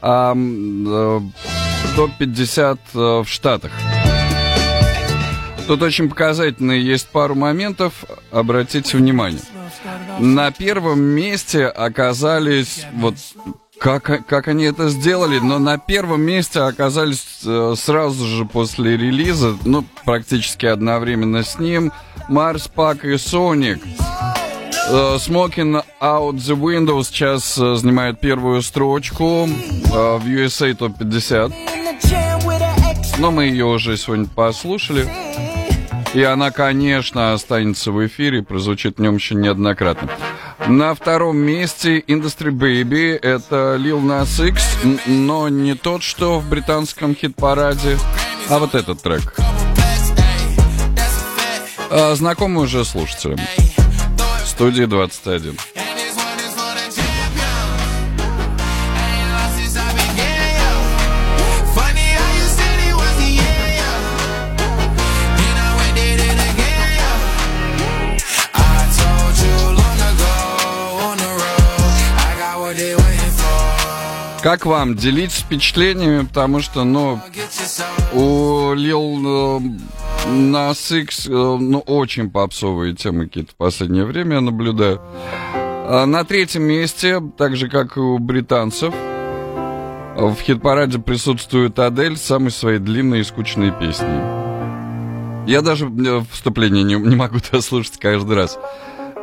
о топ-50 в Штатах. Тут очень показательные есть пару моментов, обратите внимание. На первом месте оказались вот как, как они это сделали, но на первом месте оказались э, сразу же после релиза, ну, практически одновременно с ним, Марс Пак и Соник. Э, Smoking Out the Window сейчас э, занимает первую строчку э, в USA Top 50. Но мы ее уже сегодня послушали. И она, конечно, останется в эфире, прозвучит в нем еще неоднократно. На втором месте Industry Baby. Это Lil Nas X, но не тот, что в британском хит-параде, а вот этот трек. А, знакомый уже слушателям. Студии 21. Как вам? Делитесь впечатлениями, потому что, ну, у Lil э, Nas X, э, ну, очень попсовые темы какие-то в последнее время я наблюдаю. А на третьем месте, так же, как и у британцев, в хит-параде присутствует Адель с самой своей длинной и скучной песней. Я даже э, вступление не, не могу дослушать каждый раз.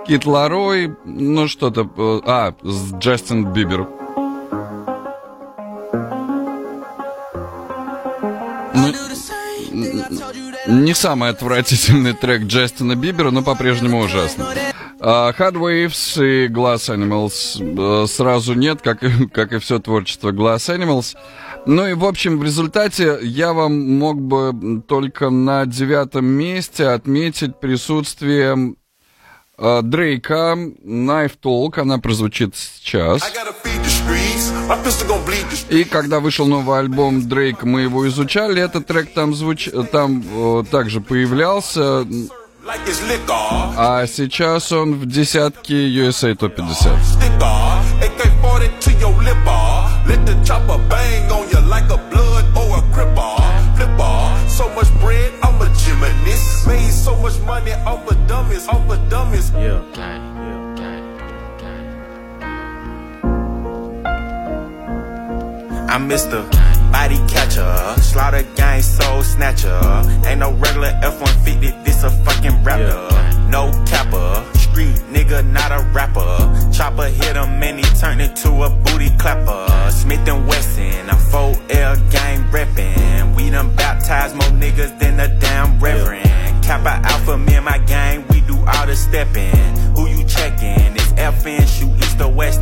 Кит Ларой, ну что-то... А, Джастин Бибер. Не самый отвратительный трек Джастина Бибера, но по-прежнему ужасный. А, Hard Waves и Glass Animals э, сразу нет, как и, как и все творчество Glass Animals. Ну и, в общем, в результате я вам мог бы только на девятом месте отметить присутствие э, Дрейка Knife Talk. Она прозвучит сейчас. My И когда вышел новый альбом Дрейк, мы его изучали. Этот трек там, звуч... там э, также появлялся. А сейчас он в десятке USA Top 50. Sticker, I'm Mr. Body Catcher, Slaughter Gang Soul Snatcher. Ain't no regular F-150, this a fucking rapper. No capper, street nigga, not a rapper. Chopper hit him and he turned into a booty clapper. Smith and Wesson, a 4L gang reppin'. We done baptized more niggas than a damn reverend. Kappa Alpha, me and my gang, we do all the steppin'. Who you checkin'? It's FN, shoot east or west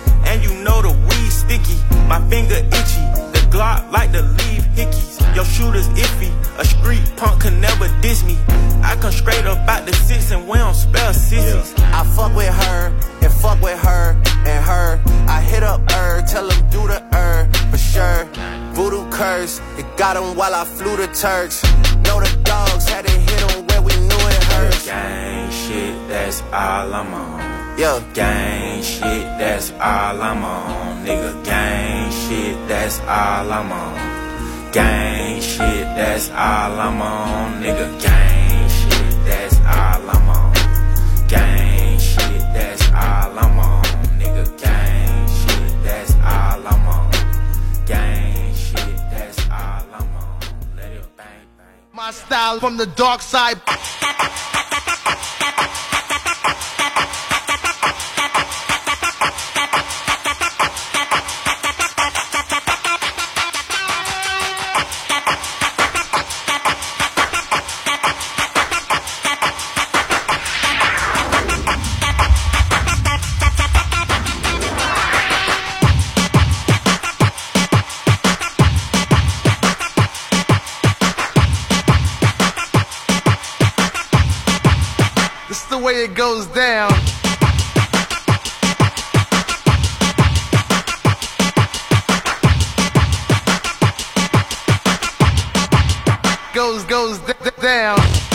and you know the weed sticky. My finger itchy, the Glock like to leave hickeys. Your shooter's iffy, a street punk can never diss me. I come straight up out the six and we don't spell sissies. I fuck with her and fuck with her and her. I hit up her, tell him do the her for sure. Voodoo curse, it got him while I flew the Turks. Know the dogs had to hit him where we knew it hurts. Gang shit, that's all I'm on. Yeah. Gang shit, that's all I'm on. Nigga, gang shit, that's all I'm on. Gang shit, that's all I'm on. Nigga, gang shit, that's all I'm on. Gang shit, that's all I'm on. Nigga, gang shit, that's all I'm on. Gang shit, that's all I'm on. Let it bang bang. My style from the dark side. Way it goes down. Goes, goes d- d- down.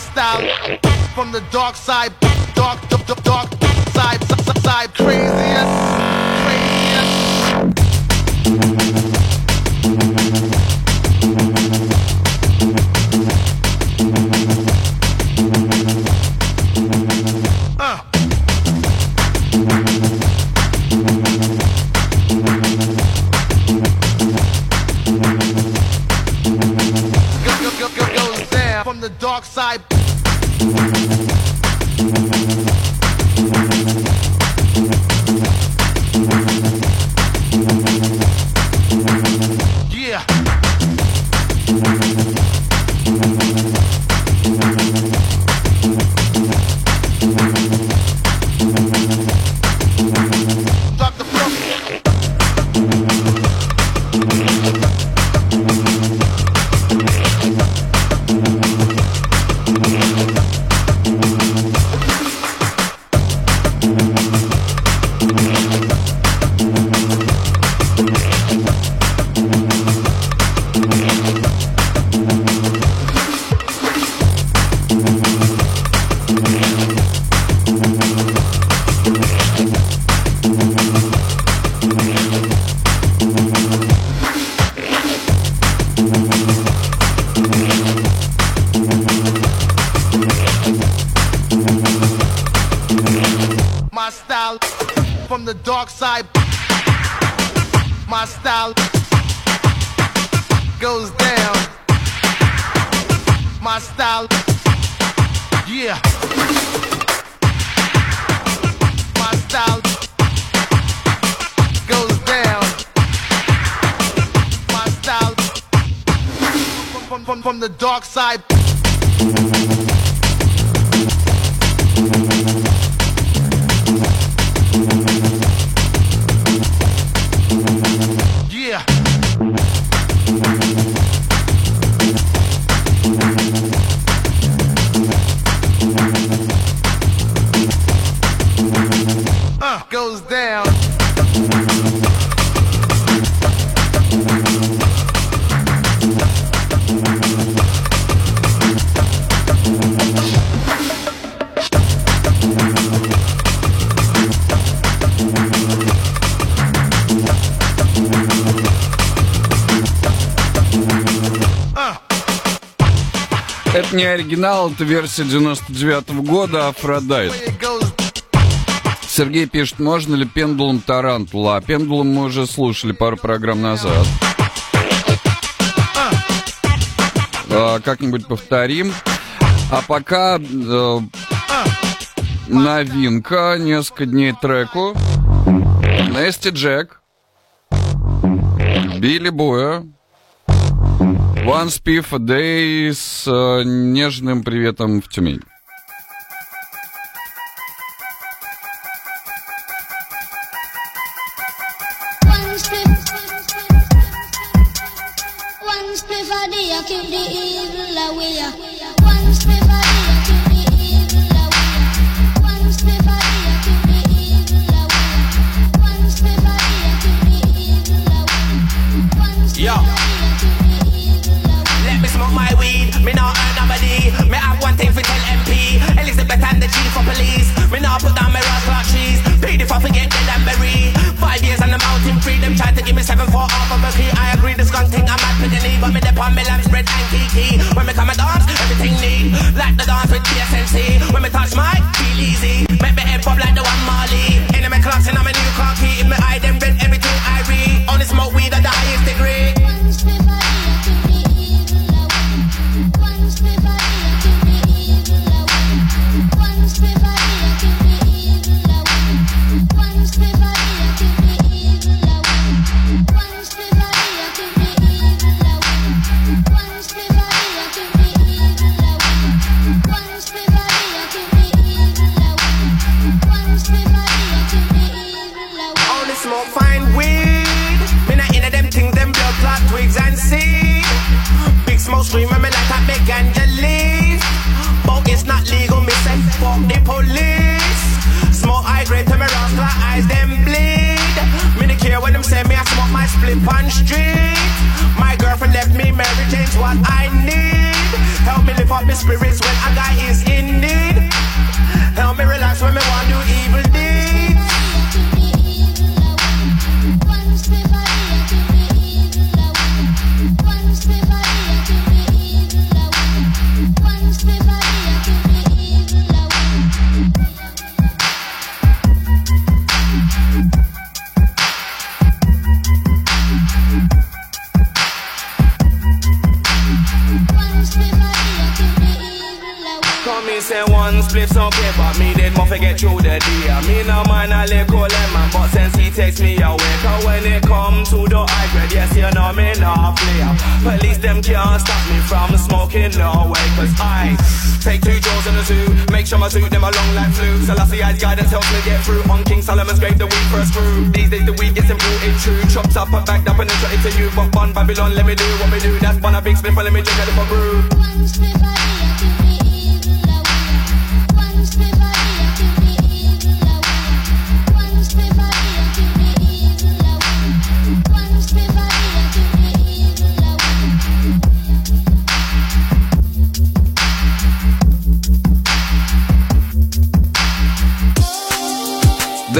hostile. From the dark side, dark, dark, dark side, side, side crazy. from the dark side. оригинал, это версия 99 -го года «Афродайт». Сергей пишет, можно ли пендулом тарантула? А пендулом мы уже слушали пару программ назад. А, как-нибудь повторим. А пока э, новинка, несколько дней треку. Нести Джек, Билли Боя, One Spiff Day с э, нежным приветом в Тюмень. Say one spliff's okay, but me did more forget through the day. Me no mind a little lemon, but since he takes me away, cause when it come to the high grade, yes, you know me not play. Police them can't stop me from smoking no way, cause I take two jaws in the zoo, make sure my suit them along like flu. So eyes guidance helps me get through. On King Solomon's grave, the weed first screw. These days the weed gets imported true. Chopped up and backed up and then shot it to you. But Bun Babylon, let me do what we do. That's one a big and let me drink it for brew.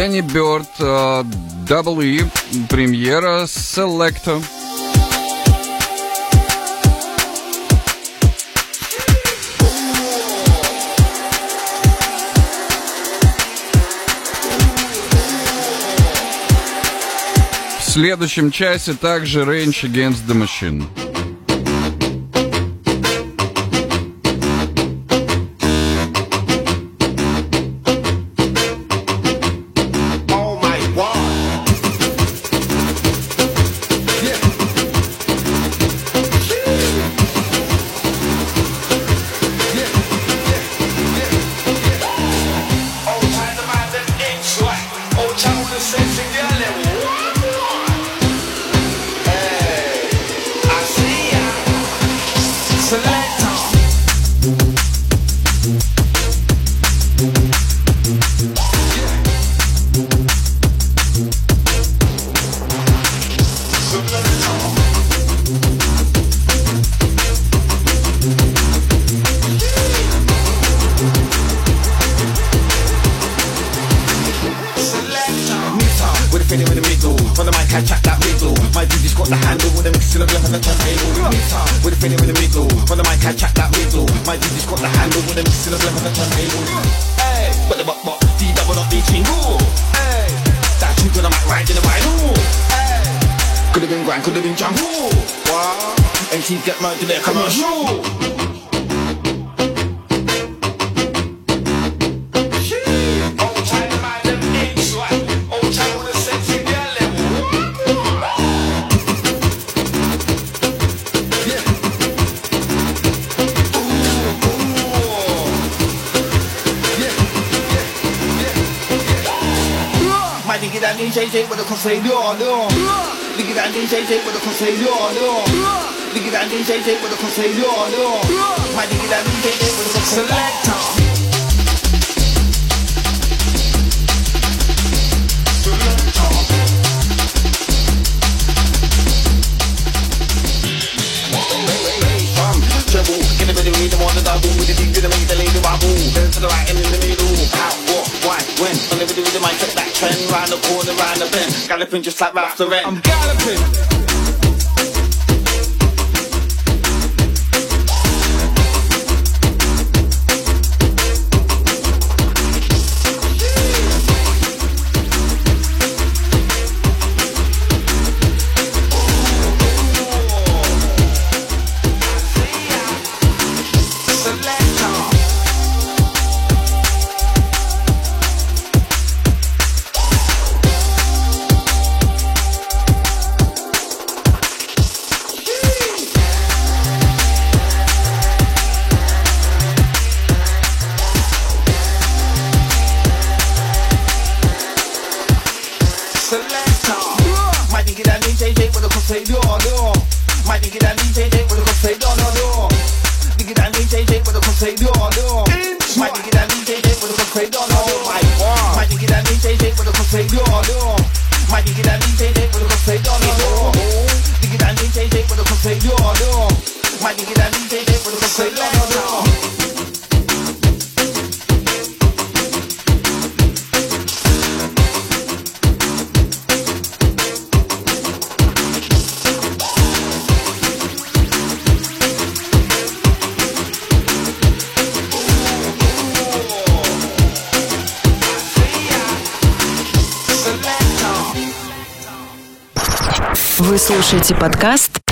Дэнни Бёрд, э, E, премьера Selecta. В следующем часе также Range Against the Machine. Вы слушаете подкаст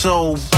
so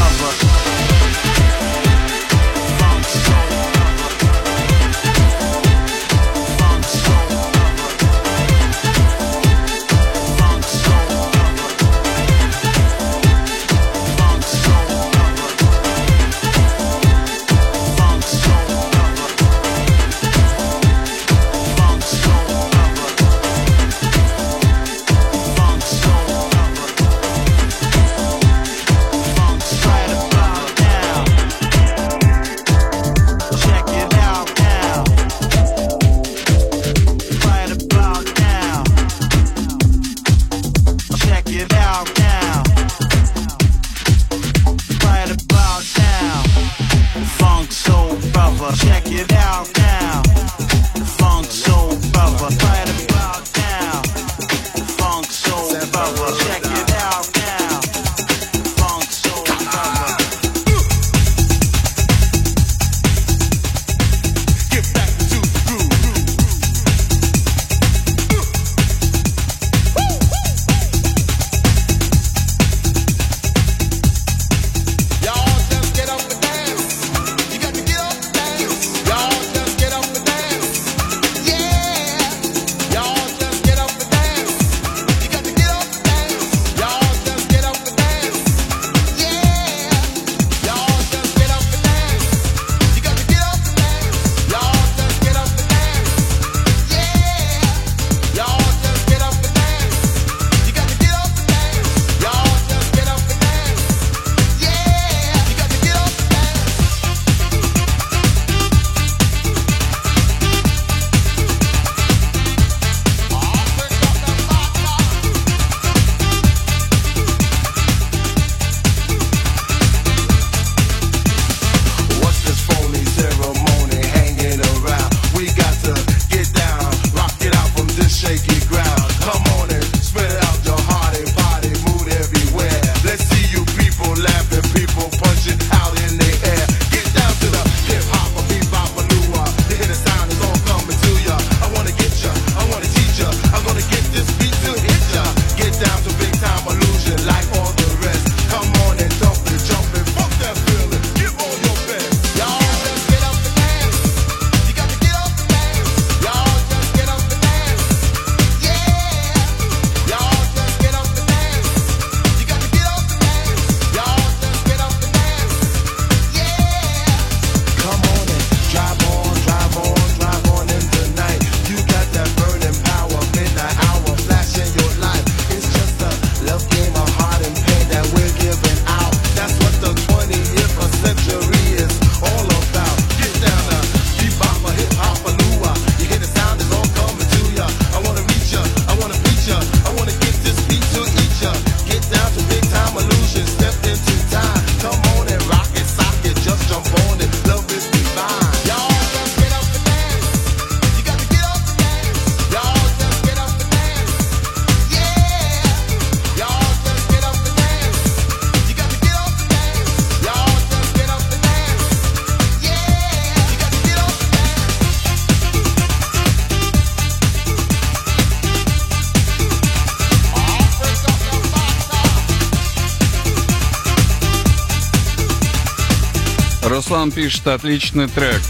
Браун пишет отличный трек.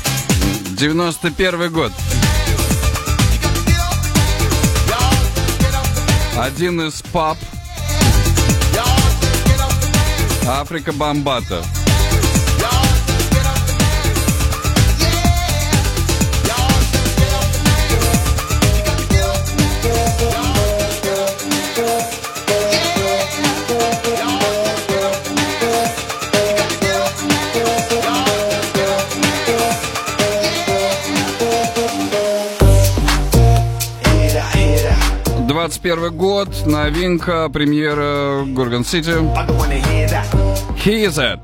91 год. Один из пап Африка Бомбата. 21 год, новинка, премьера Горгон Сити. He is it.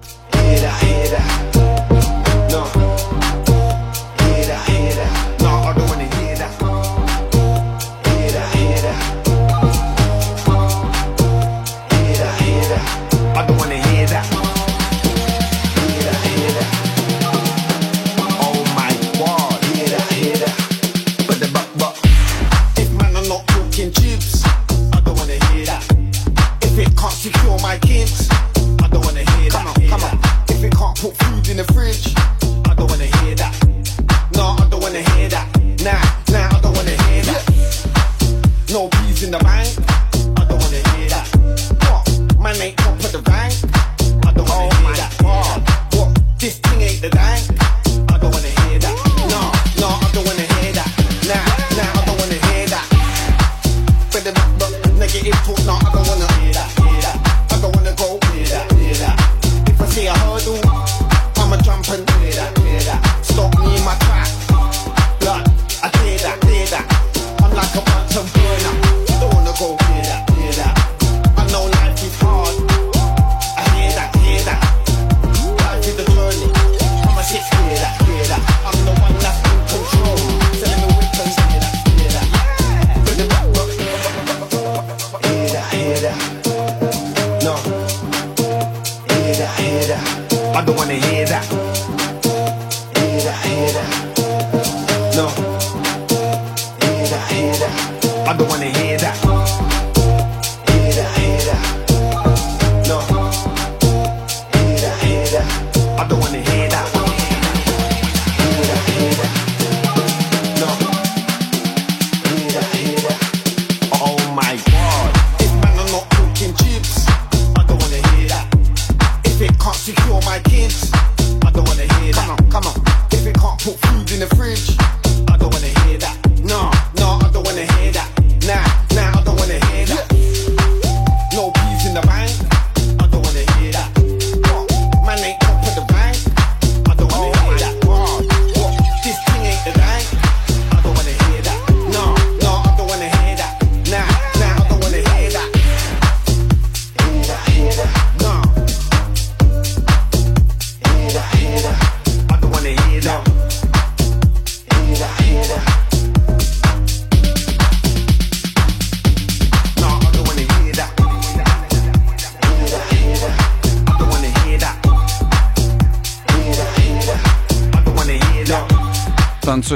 the one that hears out.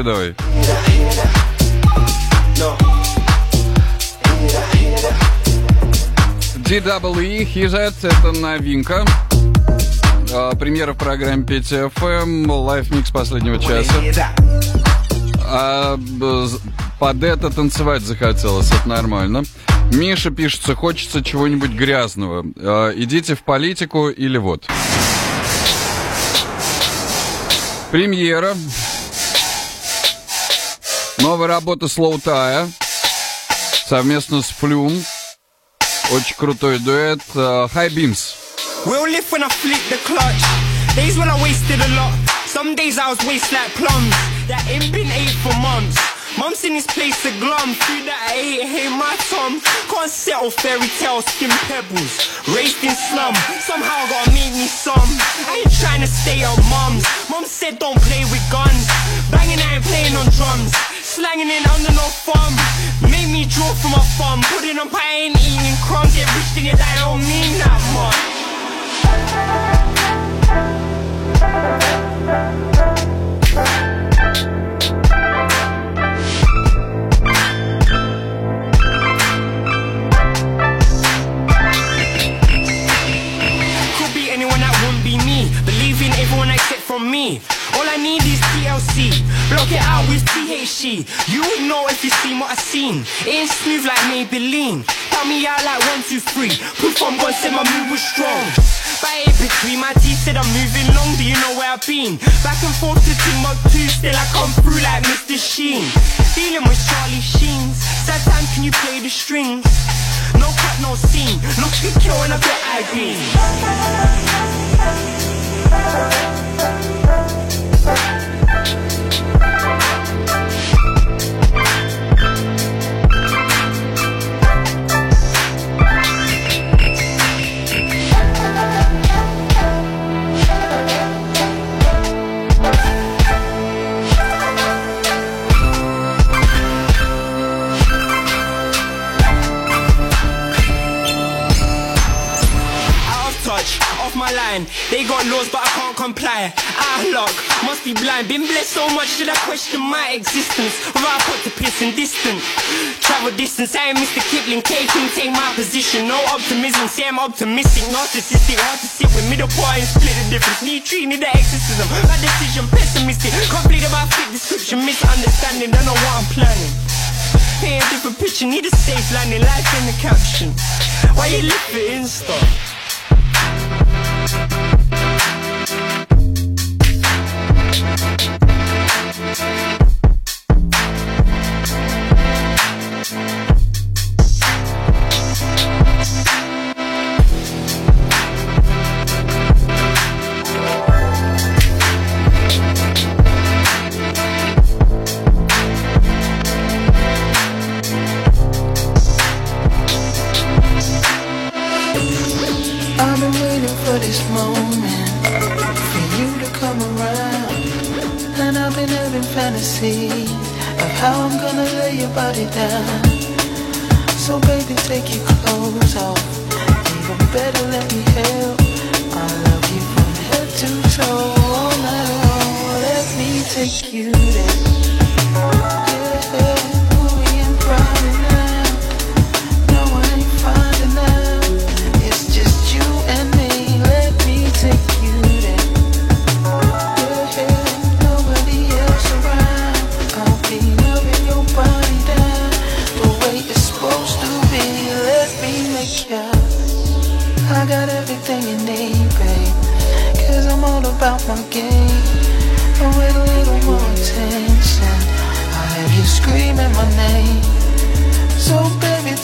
Танцуй давай. DWE Hizet — это новинка. А, Премьера в программе Петя ФМ, live mix последнего часа. А, под это танцевать захотелось, это нормально. Миша пишется, хочется чего-нибудь грязного. А, идите в политику или вот. Премьера. Новая работа Слоутая. Совместно с Флюм. Очень крутой дуэт. А, High Beams. We'll live when I flip the clutch. Days when I wasted a lot. Some days I was waste like plums. That ain't been ate for months. Mum's in this place to glum. Food that I ate, hey my Tom. Can't settle fairy tales, skin pebbles. Raised in slum. Somehow gotta make me some. I ain't trying to stay on mums. Mum said don't play with guns. Banging, I ain't playing on drums. Slanging it under no thumb. Make me draw from my thumb. Putting on pie, eating crumbs. Get rich, it, I don't mean that much. Could be anyone that wouldn't be me. Believe in everyone except from me. All I need is TLC. Block it out with THC. You would know if you seen what I seen. It ain't smooth like Maybelline. Tell me out like one, two, three. Proof I'm say my move was strong. But it between my teeth said I'm moving long. Do you know where I've been? Back and forth to Timbuktu. Still I come through like Mr. Sheen. Dealing with Charlie Sheens. Sad time, can you play the strings? No cut, no scene. Look good kill when I get Thank They got laws, but I can't comply. Out of luck, must be blind. Been blessed so much that I question my existence. Without put to piss and distant. Travel distance, I ain't Mr. Kipling. K King, take my position. No optimism, say I'm optimistic. Narcissistic, hard to sit with middle point and split the difference. Need treat, need the exorcism. My decision, pessimistic. Complete about fit description, misunderstanding. Don't know what I'm planning. Hey, a different picture, need a safe landing, life in the caption. Why you live for Insta? Thank having fantasies of how I'm gonna lay your body down. So baby, take your clothes off. Even better, let me help. I love you from head to toe all night long. Let me take you there.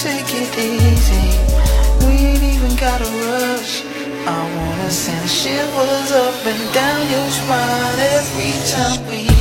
Take it easy. We ain't even gotta rush. I wanna send shivers up and down your spine every time we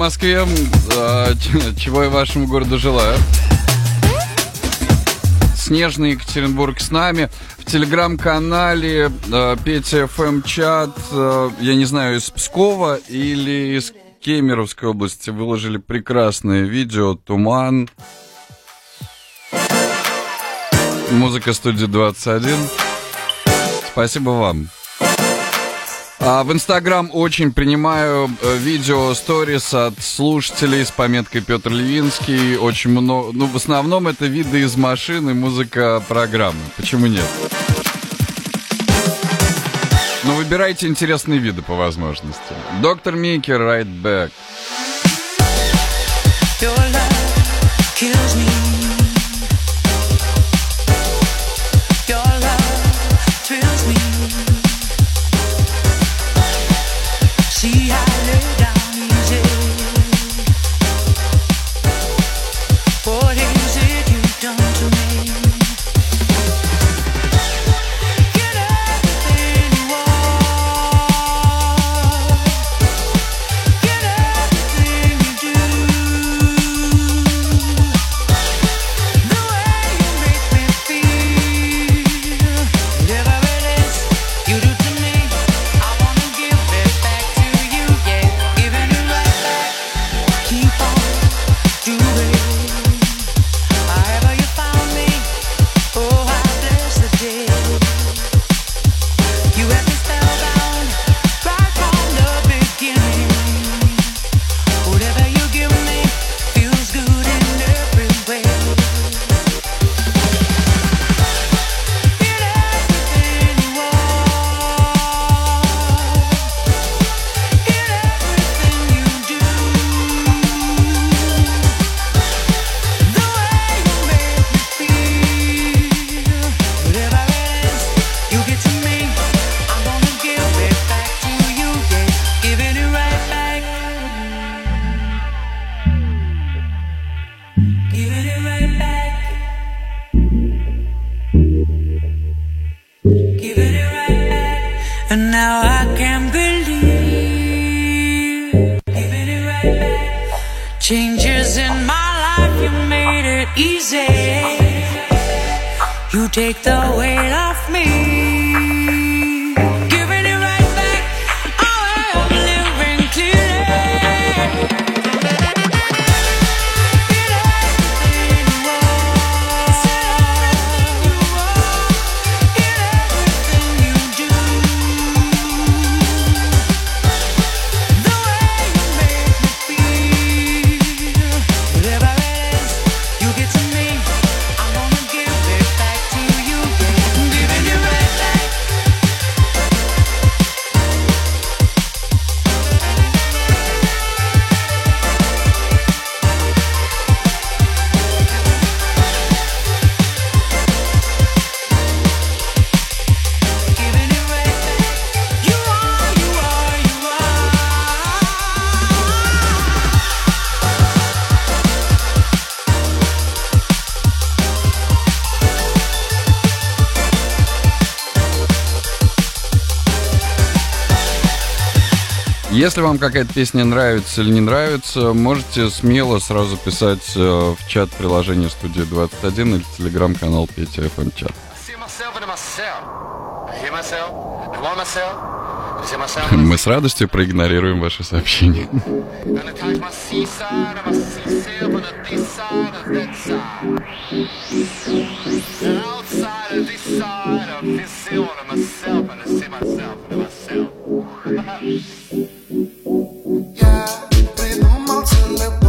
Москве, чего и вашему городу желаю. Снежный Екатеринбург с нами. В телеграм-канале э, Петя ФМ чат, э, я не знаю, из Пскова или из Кемеровской области выложили прекрасное видео «Туман». Музыка студии 21. Спасибо вам. А в Инстаграм очень принимаю э, видео, сторис от слушателей с пометкой Петр Левинский. Очень много... Ну, в основном это виды из машины, музыка программы. Почему нет? Но выбирайте интересные виды по возможности. Доктор Микки, right back. Your love kills me. Если вам какая-то песня нравится или не нравится, можете смело сразу писать э, в чат приложения студии 21 или телеграм-канал Петя FM чат. Мы с радостью проигнорируем ваше сообщение. Я придумал целый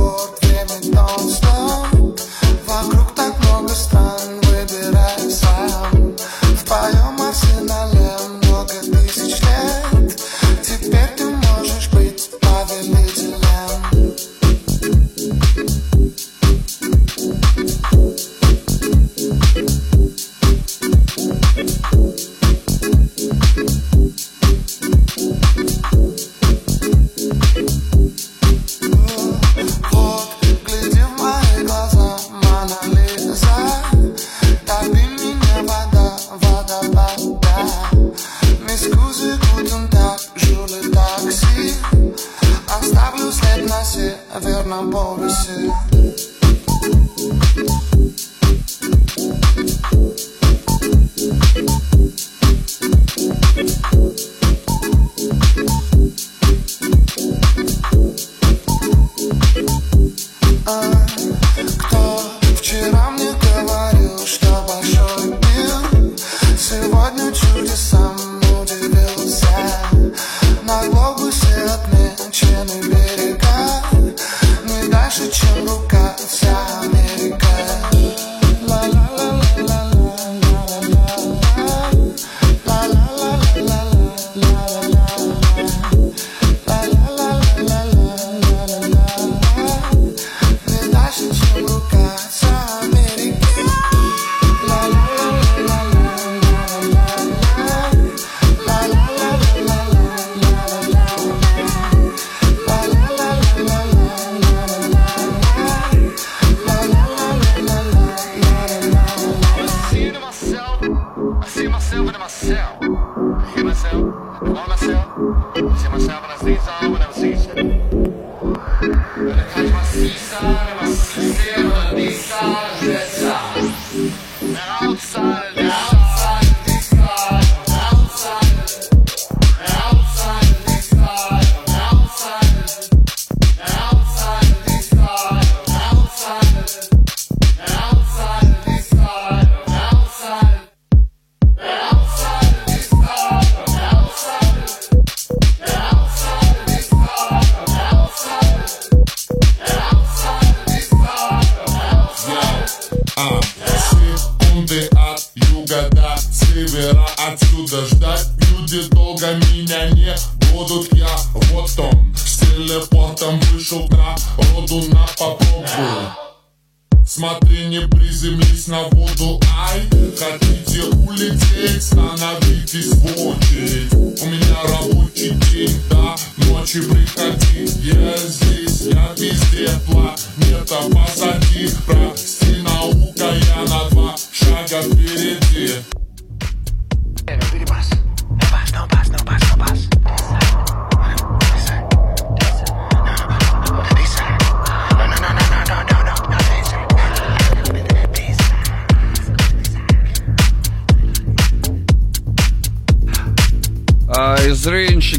приходи, я здесь, я везде, планета позади, прости.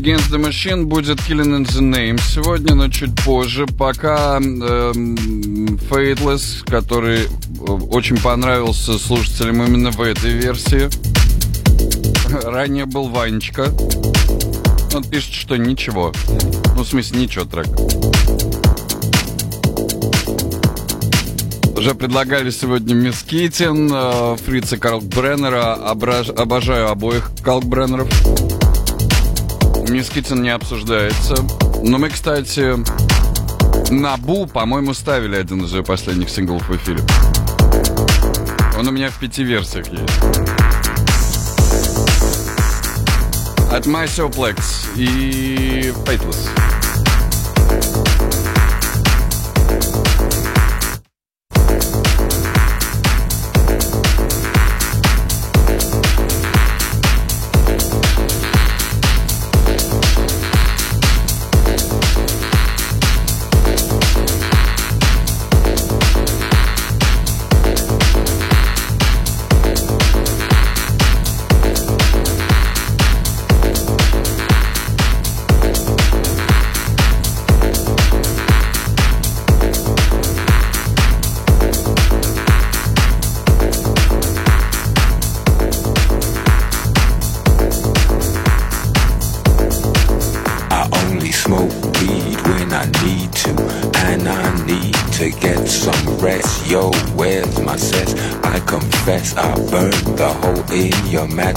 Against the Machine будет Killing in the Name сегодня, но чуть позже. Пока эм, Faithless, который э, очень понравился слушателям именно в этой версии. Ранее был Ванечка. Он пишет, что ничего. Ну, в смысле, ничего трек. Уже предлагали сегодня Мисс Китин, э, Фрица Карлбреннера. Ображ... Обожаю обоих Карлбреннеров. Бреннеров. Мискитин не обсуждается. Но мы, кстати, на бу, по-моему, ставили один из ее последних синглов в эфире. Он у меня в пяти версиях есть. От Mysoplex и Faithless. your magic.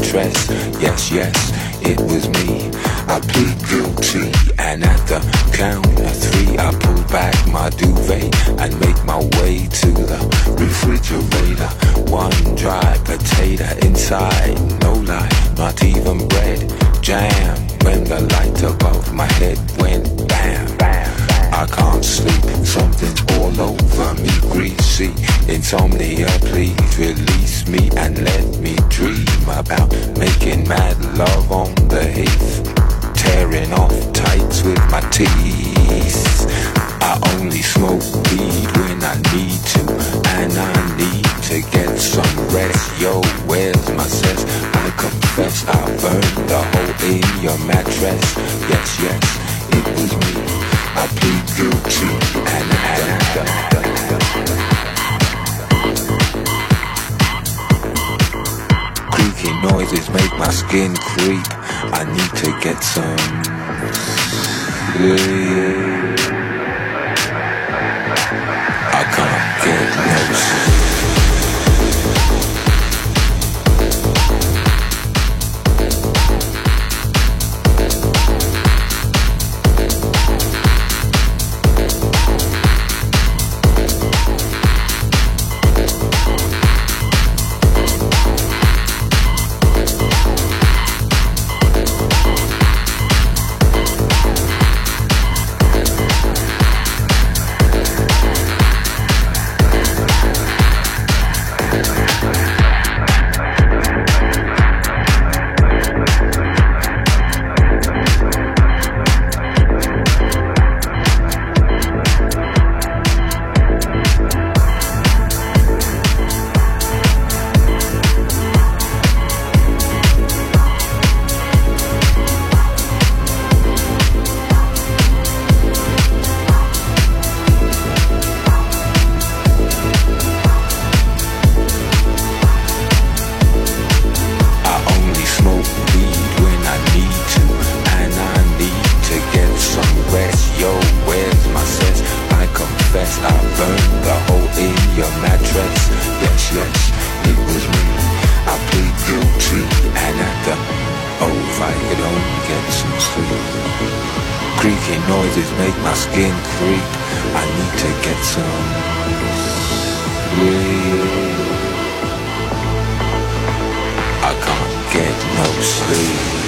sleep.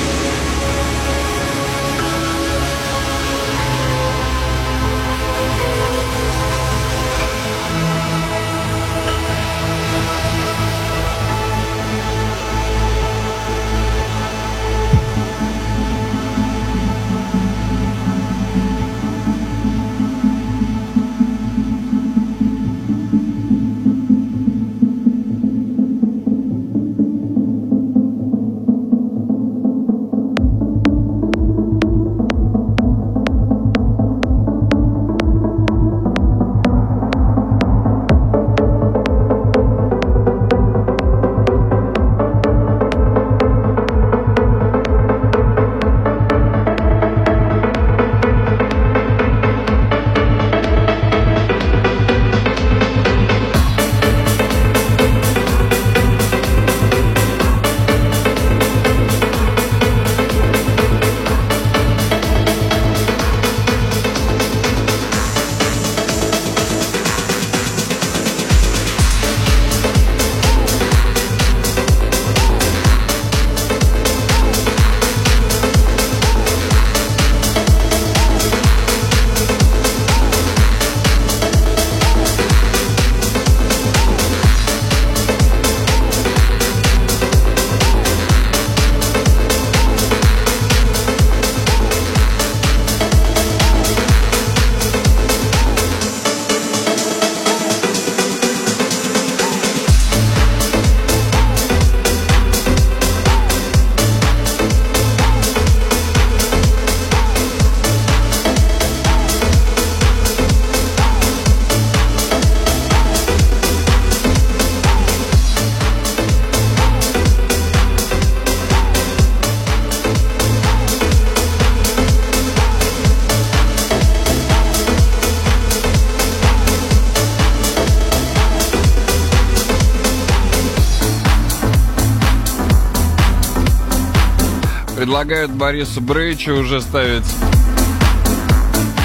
предлагают Борису Брычу уже ставить.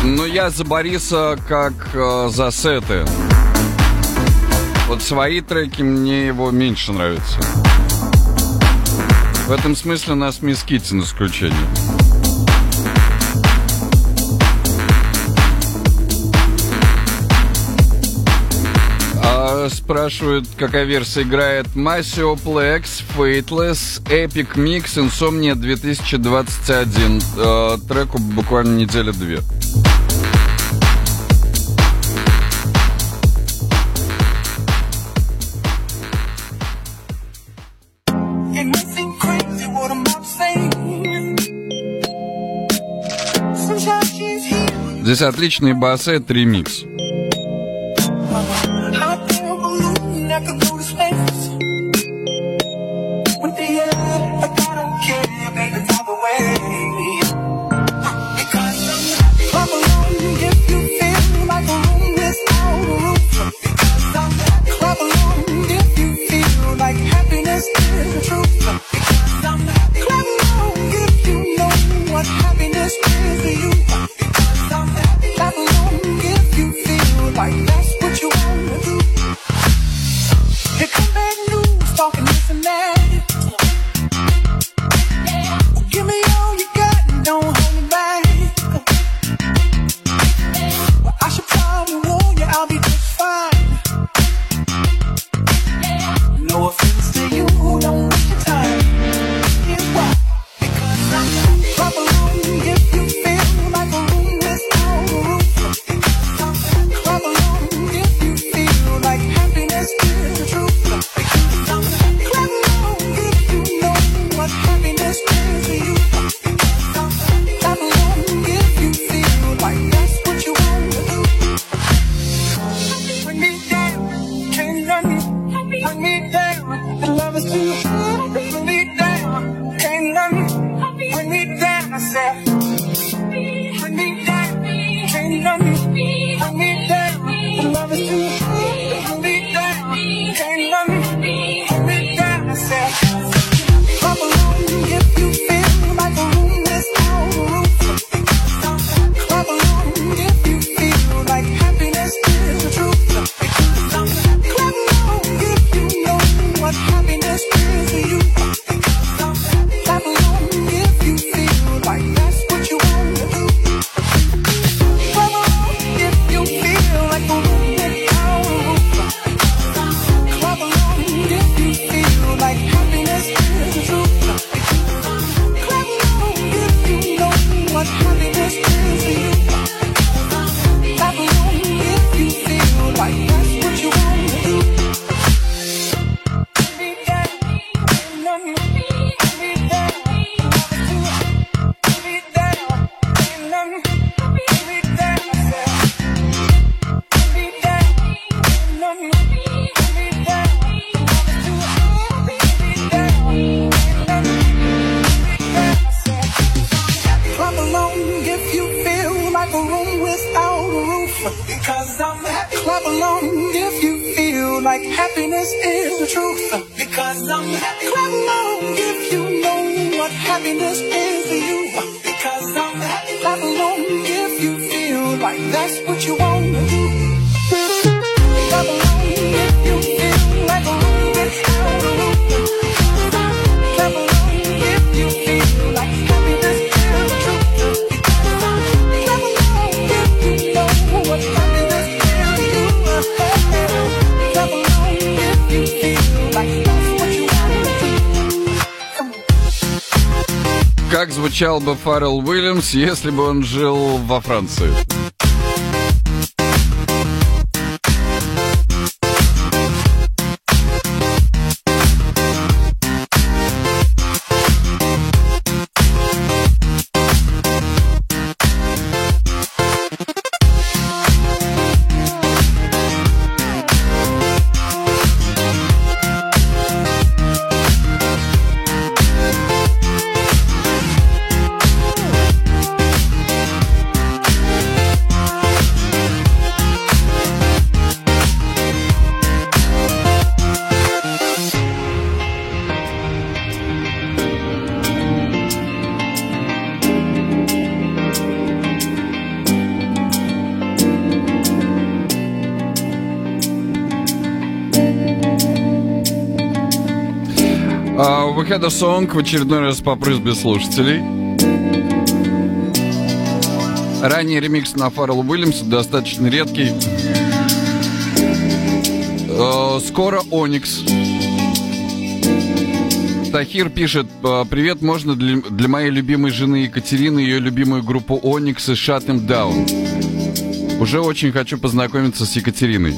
Но я за Бориса как э, за сеты. Вот свои треки мне его меньше нравятся. В этом смысле у нас Мисс Китин исключение. А, спрашивают, какая версия играет Масио Plex, Fateless, Epic Mix Insomnia 2021. Э, Треку буквально недели две. Здесь отличные басы, это ремикс. кричал бы Фаррелл Уильямс, если бы он жил во Франции. had a song в очередной раз по просьбе слушателей. Ранний ремикс на Фаррелл Уильямса достаточно редкий. Э, скоро Оникс. Тахир пишет, «Э, привет, можно для, для моей любимой жены Екатерины ее любимую группу Оникс и Shut Him Уже очень хочу познакомиться с Екатериной.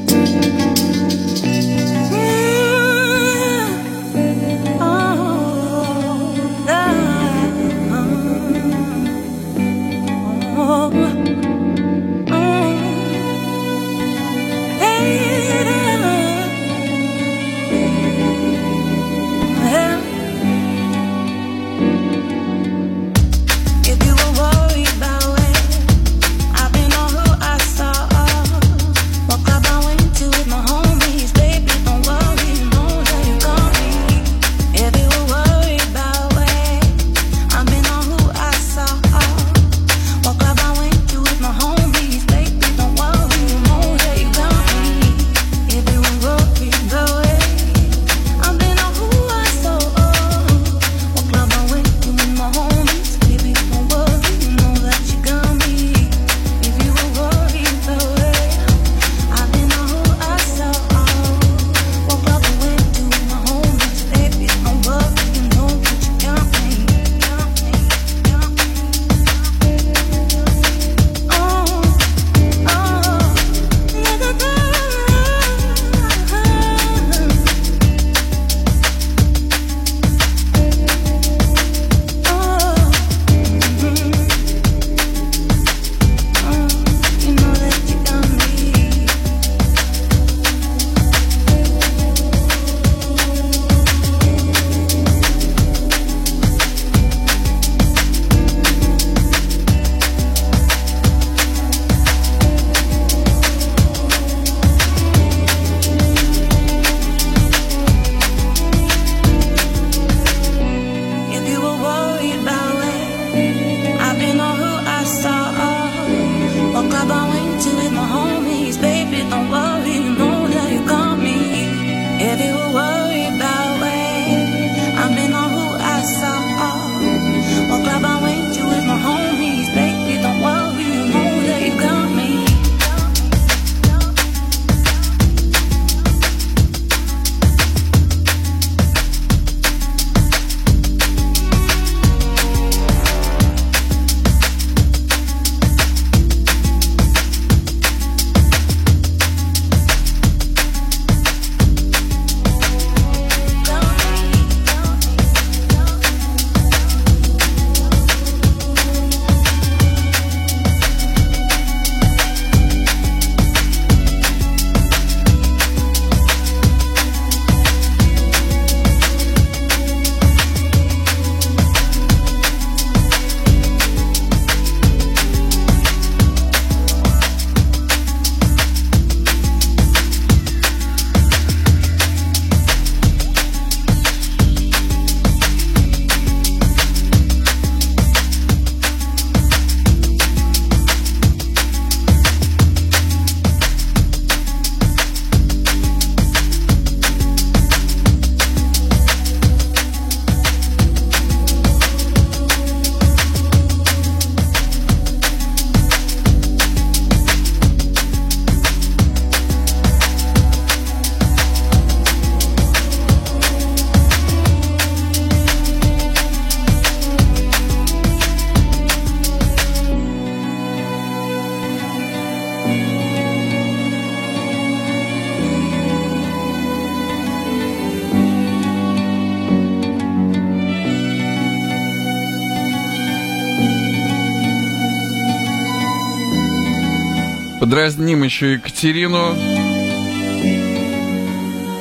дразним еще Екатерину.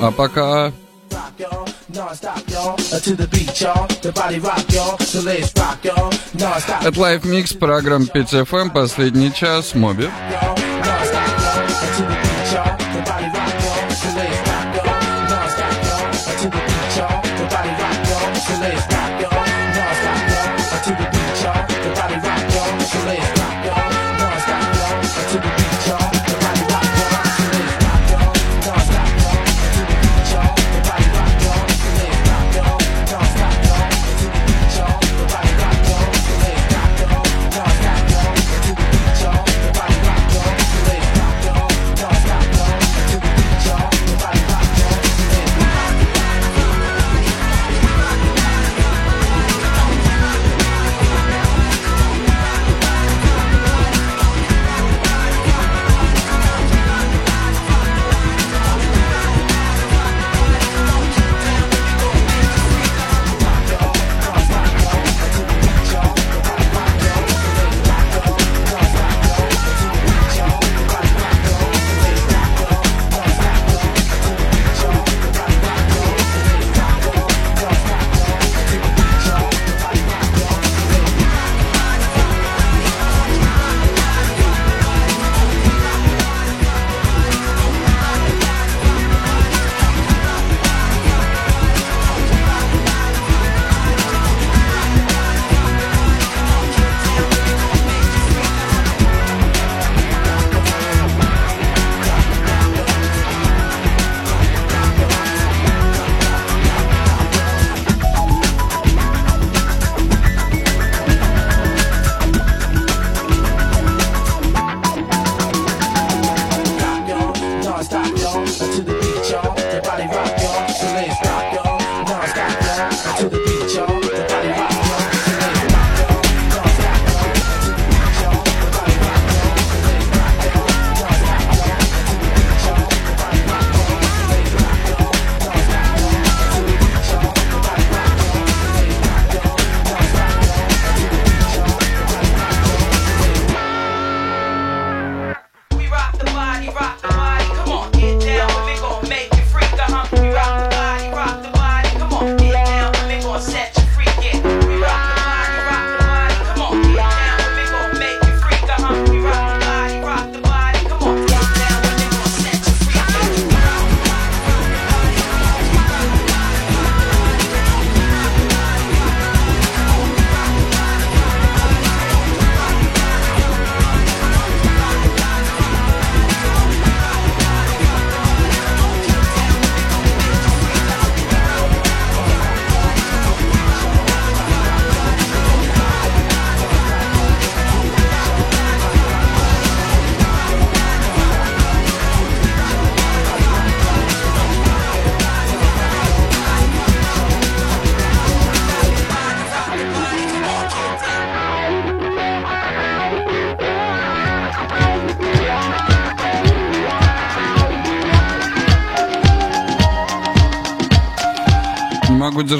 А пока... Это Life Mix, программа 5FM, последний час, Моби.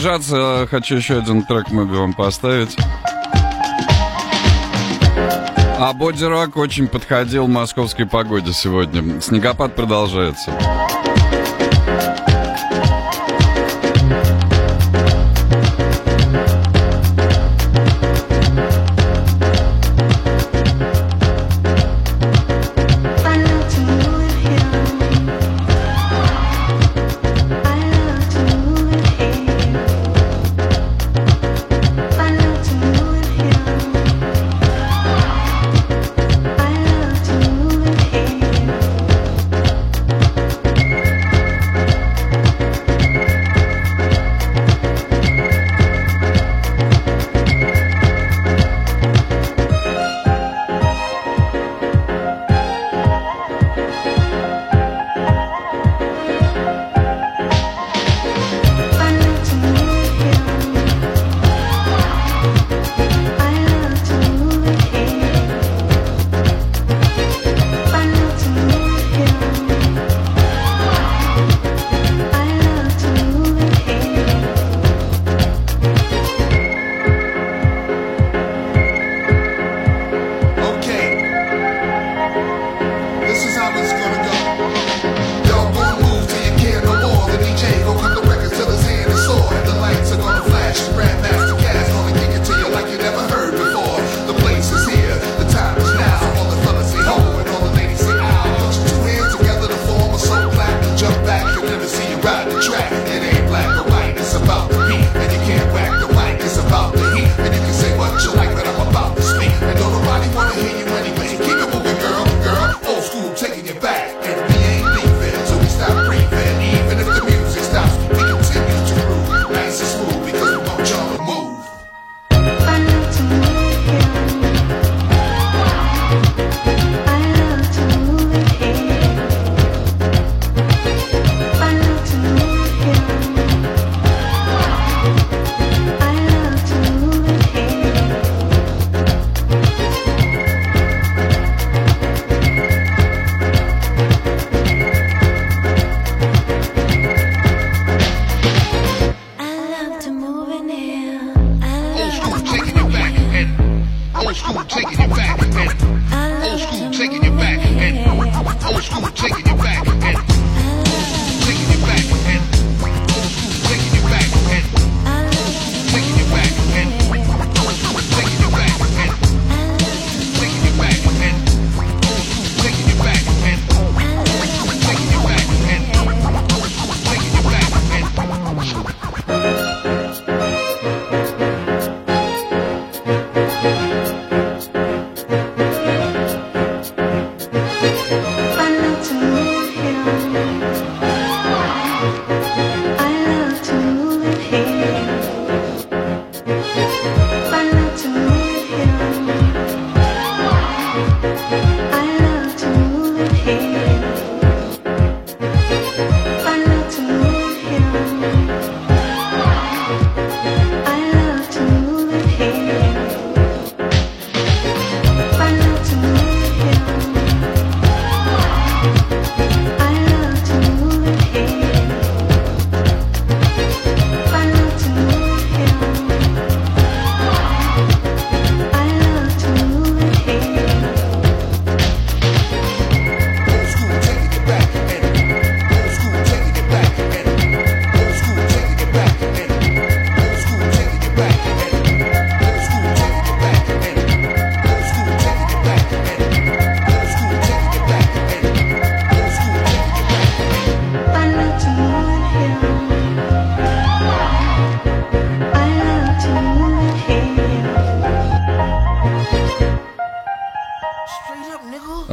разгружаться. Хочу еще один трек мы вам поставить. А Боди Рок очень подходил московской погоде сегодня. Снегопад продолжается.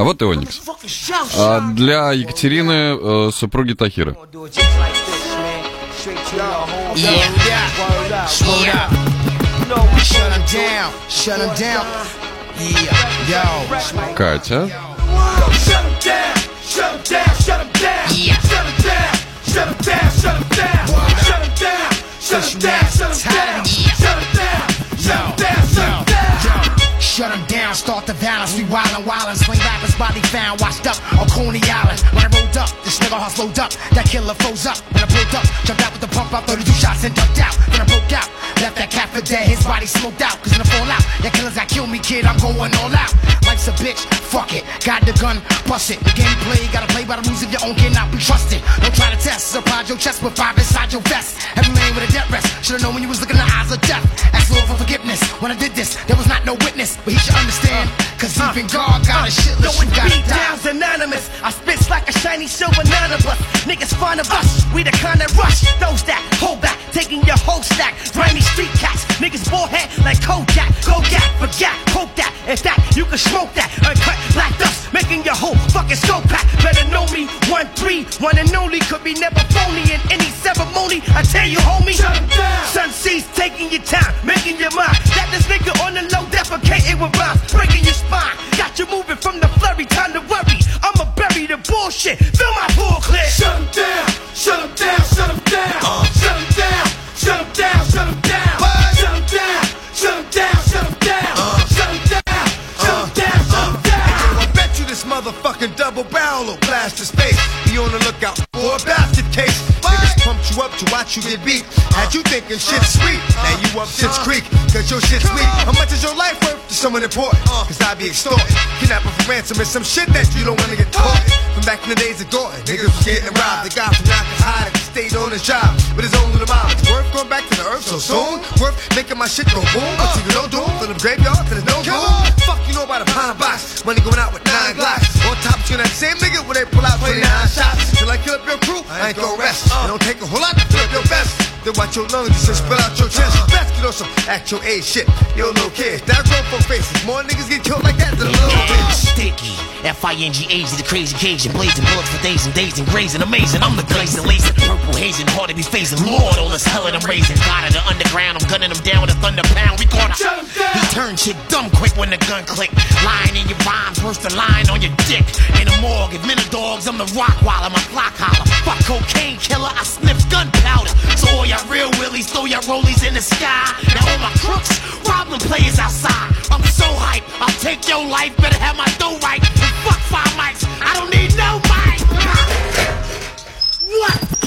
А вот и Оникс. А для Екатерины, э, супруги Тахира. Катя. Shut him down, shut him down, shut him down, shut him down. Shut them down, start the violence. We wildin', wildin', Swing rappers, body found, washed up on Coney Island. When I rolled up, this nigga heart slowed up. That killer froze up. When I pulled up, jumped out with the pump out, 32 shots and ducked out. Then I broke out, left that cat for dead. His body smoked out, cause in the fallout, that killers that kill me, kid, I'm going all out. Life's a bitch, fuck it. Got the gun, bust it. The gameplay, gotta play by the rules of your own, cannot be trusted. Don't try to test, surprise your chest with five inside your vest. Every man with a death rest, should've known when you was looking in the eyes of death. Ask Lord for forgiveness. When I did this, there was not no witness but he should understand. Cause even God got a shit No, list, it's beat downs anonymous. I spit like a shiny silver none of us. Niggas fond of us. We the kind that rush. Those that hold back, taking your whole stack. Grimy street cats. Niggas forehead like Kojak. Go gap, forget, poke that. If that, you can smoke that. Uncut black dust, making your whole fucking skull pack. Better know me. One three, one and only. Could be never phony in any ceremony. I tell you, homie. shut Sun sees taking your time, making your mind. Got this nigga on the low, defecating with rhymes, breaking your spine. Got you moving from the flurry, time to worry. I'ma bury the bullshit. Fill my pool clear. Shut 'em down, shut 'em down, shut 'em down. Uh. Shut 'em down, shut 'em down, shut 'em down. Shut 'em down, shut 'em down, shut 'em down. Uh. Shut 'em down, shut 'em uh. down, shut 'em down. I bet you this motherfucking double barrel will blast his face. Be on the lookout for a bastard case. You up to watch you get beat. Had you thinking shit's sweet. Now you up shit's creek. Cause your shit's weak. How much is your life worth to someone important? Uh. Cause I be extorted. Kidnapping for ransom is some shit that you don't wanna get caught. From back in the days of Gordon, niggas was getting robbed. The guy from high that stayed on his job. With his own little mom. Worth going back to the earth so soon. Worth making my shit go boom. But you no doom. From the graveyard to the no room. Fuck you know about a pine box. Money going out with nine glocks. On top of you, that same nigga when they pull out 29 shots. Till I kill up your crew, I ain't gonna rest. Uh. It don't take a whole lot to fill up your vest. Then watch your lungs just spill out your chest. On some act your age shit. Yo, little kids, that grown folk faces. More niggas get killed like that than a little bitch. Sticky. F-I-N-G-H, the crazy Cajun. Blazing bullets for days and days and grazing. Amazing. I'm the glazing, lazing. Purple hazing. Hard to be facing. Lord, all this hell that I'm raising. God in the underground. I'm gunning them down with a thunder pound. We caught him. He turned shit dumb quick when the gun click. Lying in your rhymes. Burst the line on your dick. In the morgue. If men are dogs, I'm the rock while I'm a block holler. Fuck cocaine killer. I sniff gunpowder. So all y'all real willies, throw your rollies in the sky. Now all my crooks, rob them players outside. I'm so hype. I'll take your life. Better have my dough right. Fuck five mics. I don't need no mic. What?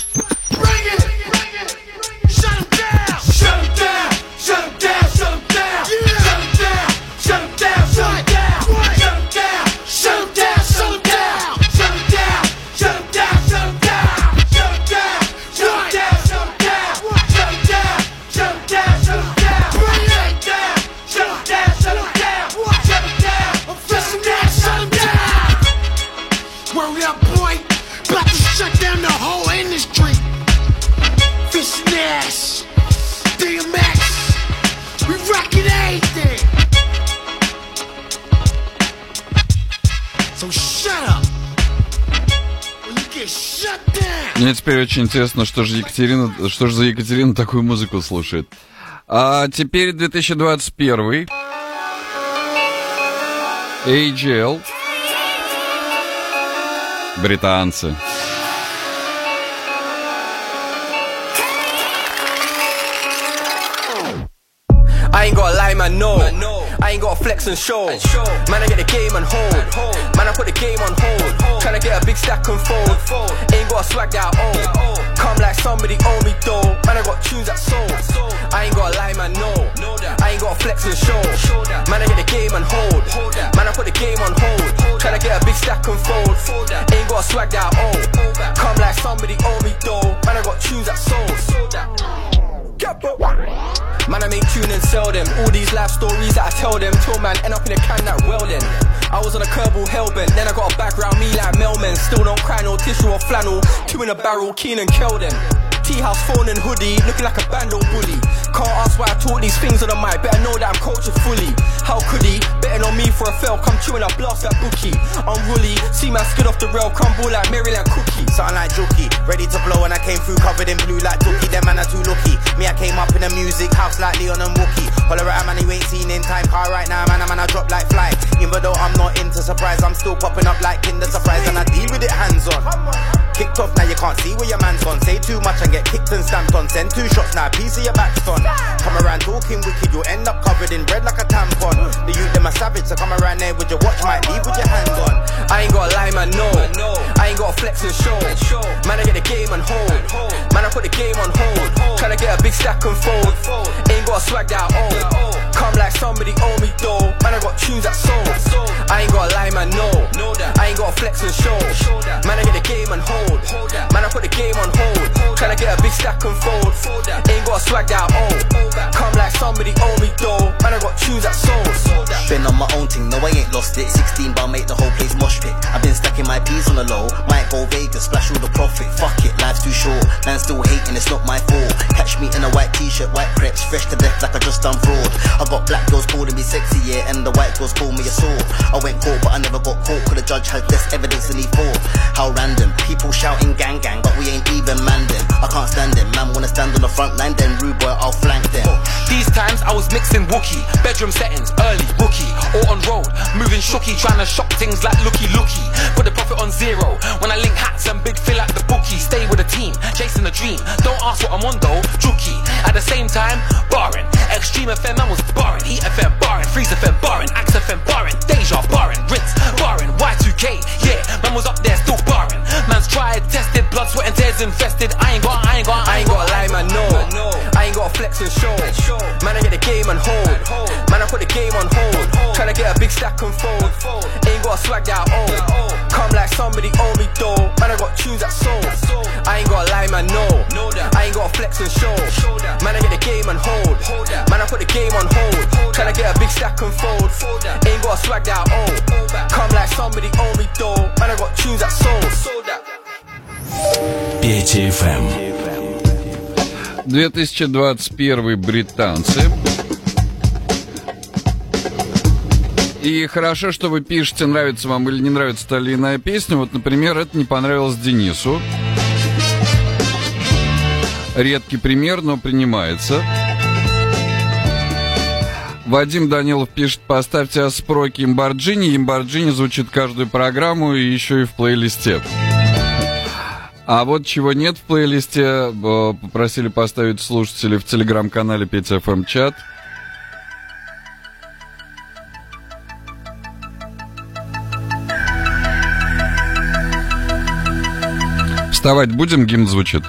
Мне теперь очень интересно, что же Екатерина, что же за Екатерина такую музыку слушает. А теперь 2021. AGL. Британцы. I ain't gotta lie, man, no. I ain't gotta flex and show. Man, I get the game on hold. Man, I put the game on hold. Tryna get a big stack and fold. Ain't got a swag that I own. Come like somebody owe me though. Man, I got tunes that sold. I ain't gotta lie, man, no. I ain't gotta flex and show. Man, I get the game on hold. Man, I put the game on hold. Tryna get a big stack and fold. Ain't got a swag that I own. Come like somebody owe me though. Man, I got tunes that sold. Man, I make tune and sell them. All these life stories that I tell them. Till man end up in a can that welding. I was on a kerbal hellbent. Then I got a back round me like Melman. Still don't cry no tissue or flannel. Two in a barrel, keen and them. Tea house phone and hoodie, looking like a bando bully. Can't ask why I talk these things on the mic. Better know that I'm cultured fully. How could he? Betting on me for a fail, come chewing a blast that bookie. Unruly, see man skid off the rail, crumble like Maryland cookie. Something like jokey, ready to blow and I came through covered in blue like Dookie. Them man are too lucky. Me, I came up in the music house like Leon and Wookie. Holler at a man, you ain't seen in time. Car right now, man, I'm man, I drop like fly. Even though I'm not into surprise, I'm still popping up like Kinder Surprise, and I deal with it hands on. Kicked off, now you can't see where your man's gone. Say too much and get kicked and stamped on. Send two shots, now a piece of your back's done. Come around talking wicked, you'll end up covered in red like a tampon. The youth, them a savage, so come around there with your watch, might leave with your hands on. I ain't gotta lie, man, no. I ain't gotta flex and show. Man, I get the game on hold. Man, I put the game on hold. Tryna get a big stack and fold. Ain't got a swag that own. Come like somebody owe me though. Man, I got tunes that sold. I ain't gotta lie, man, no. I ain't gotta flex and show. Man, I get the game on hold. Man, I put the game on hold. Tryna get a big stack and fold. Ain't got a swag that I. Come like somebody owe me though. Man, I got tunes that sold. Been on my own thing, no I ain't lost it. 16 but I make the whole place mosh pit. I've been stacking my peas on the low. Might go Vegas, splash all the profit. Fuck it, life's too short. Man still hating, it's not my fault. Catch me in a white t-shirt, white crepes Fresh to death like I just done fraud. I got black girls calling me sexy, yeah And the white girls call me a sword I went court but I never got caught. Cause the judge had less evidence than he thought How random, people shouting gang gang But we ain't even man I can't stand them, man wanna stand on the front line Then rude boy, I'll flank them These times I was mixing Wookie, bedroom settings, early, rookie, or on road, moving shooky, trying to shock things like looky looky. Put the profit on zero. When I link hats and big fill like the bookie, stay with the team, chasing the dream. Don't ask what I'm on though, jooky. At the same time, barring. Extreme FM, man was barring. Heat FM, barring. Freeze FM, barring. Axe FM, barring. Deja, barring. Rinse, barring. Y2K, yeah, man was up there still barring. Man's tried, tested, blood, sweat and tears invested. I ain't got, I ain't got, I ain't gotta lie, man, no. I ain't gotta flex and show. Man, I get the game on hold. Man, I put the game on hold. Tryna get a big stack and fold. Ain't got a swag that own. Come like somebody owe me though. Man, I got tunes that sold. I ain't gotta lie, man, no. I ain't gotta flex and show. Man, I get the game on hold. Man, I put the game on hold. Tryna get a big stack and fold. Ain't got a swag that own. Come like somebody owe me though. Man, I got tunes that sold. Петя ФМ. 2021 британцы. И хорошо, что вы пишете, нравится вам или не нравится та или иная песня. Вот, например, это не понравилось Денису. Редкий пример, но принимается. Вадим Данилов пишет, поставьте Аспроки Имбарджини. Имбарджини звучит каждую программу и еще и в плейлисте. А вот чего нет в плейлисте, э, попросили поставить слушатели в телеграм-канале 5FM чат. Вставать будем, гимн звучит.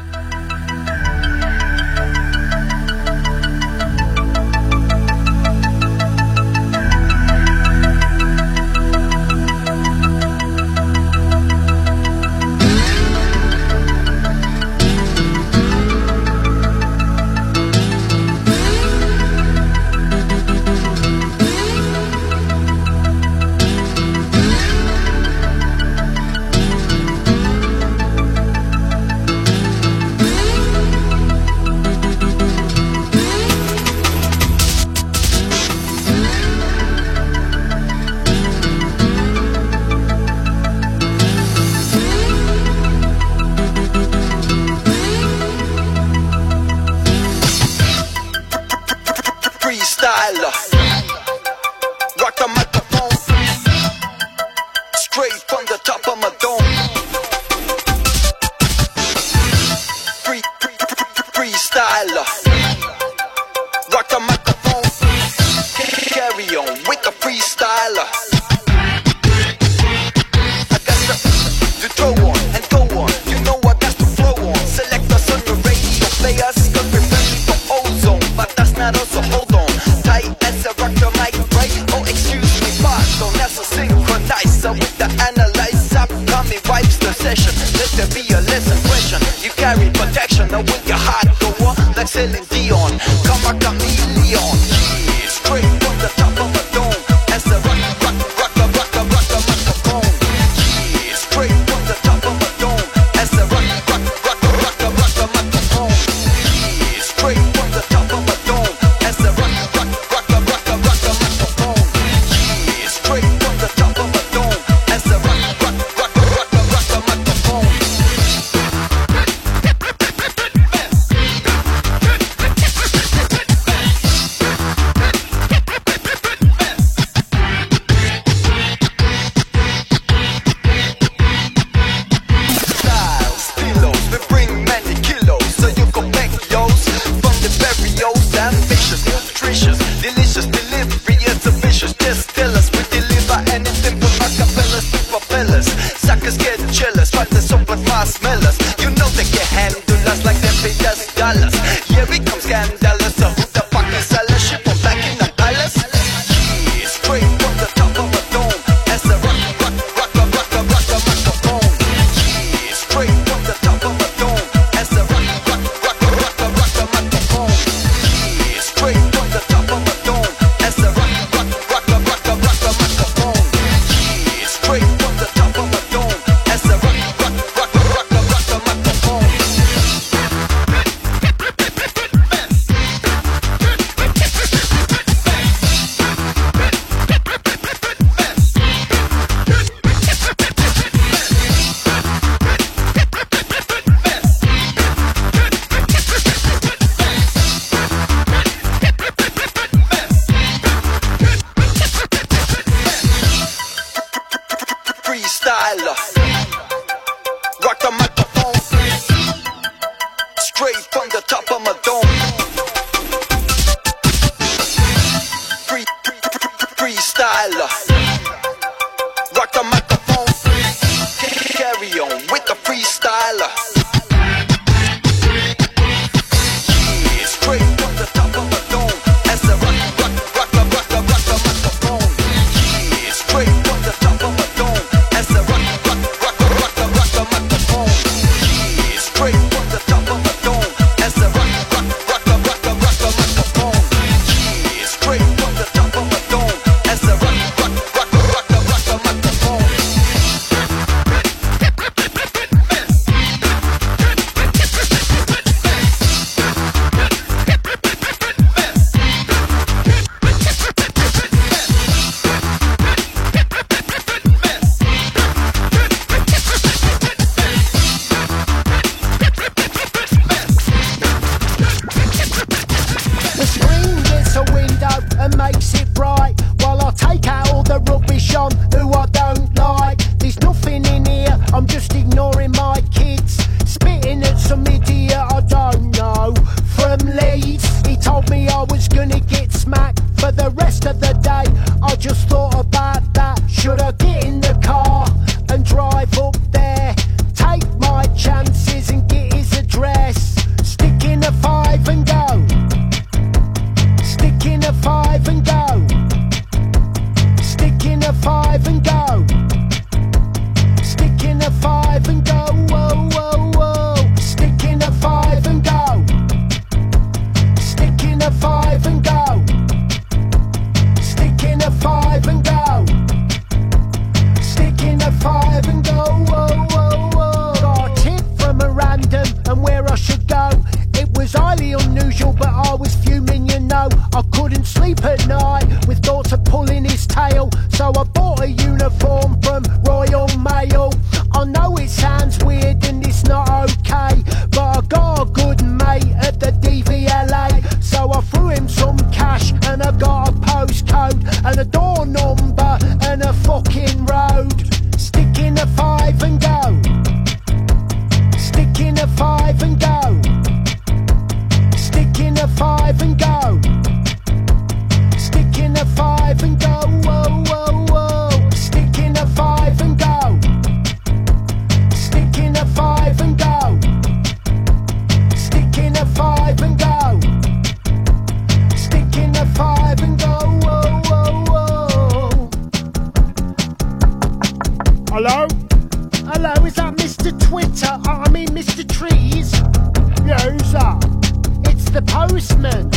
the postman.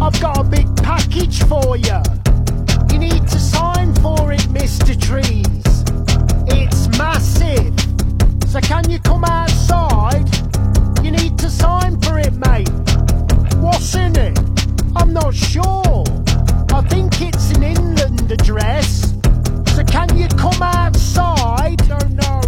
I've got a big package for you. You need to sign for it, Mr. Trees. It's massive. So can you come outside? You need to sign for it, mate. What's in it? I'm not sure. I think it's an inland address. So can you come outside? Don't know.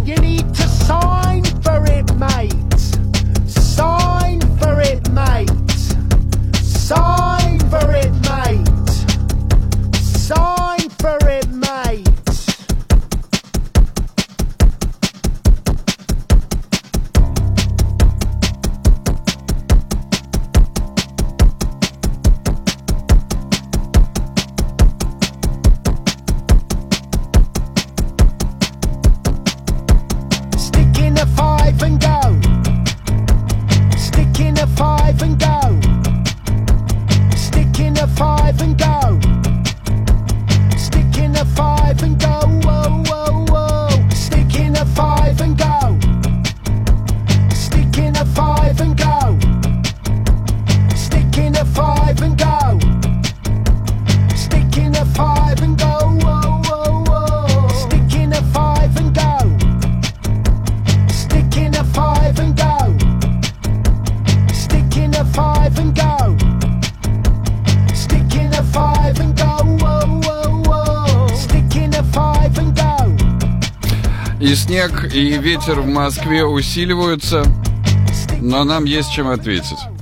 И ветер в Москве усиливаются, но нам есть чем ответить.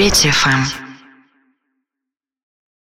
Петя ФМ.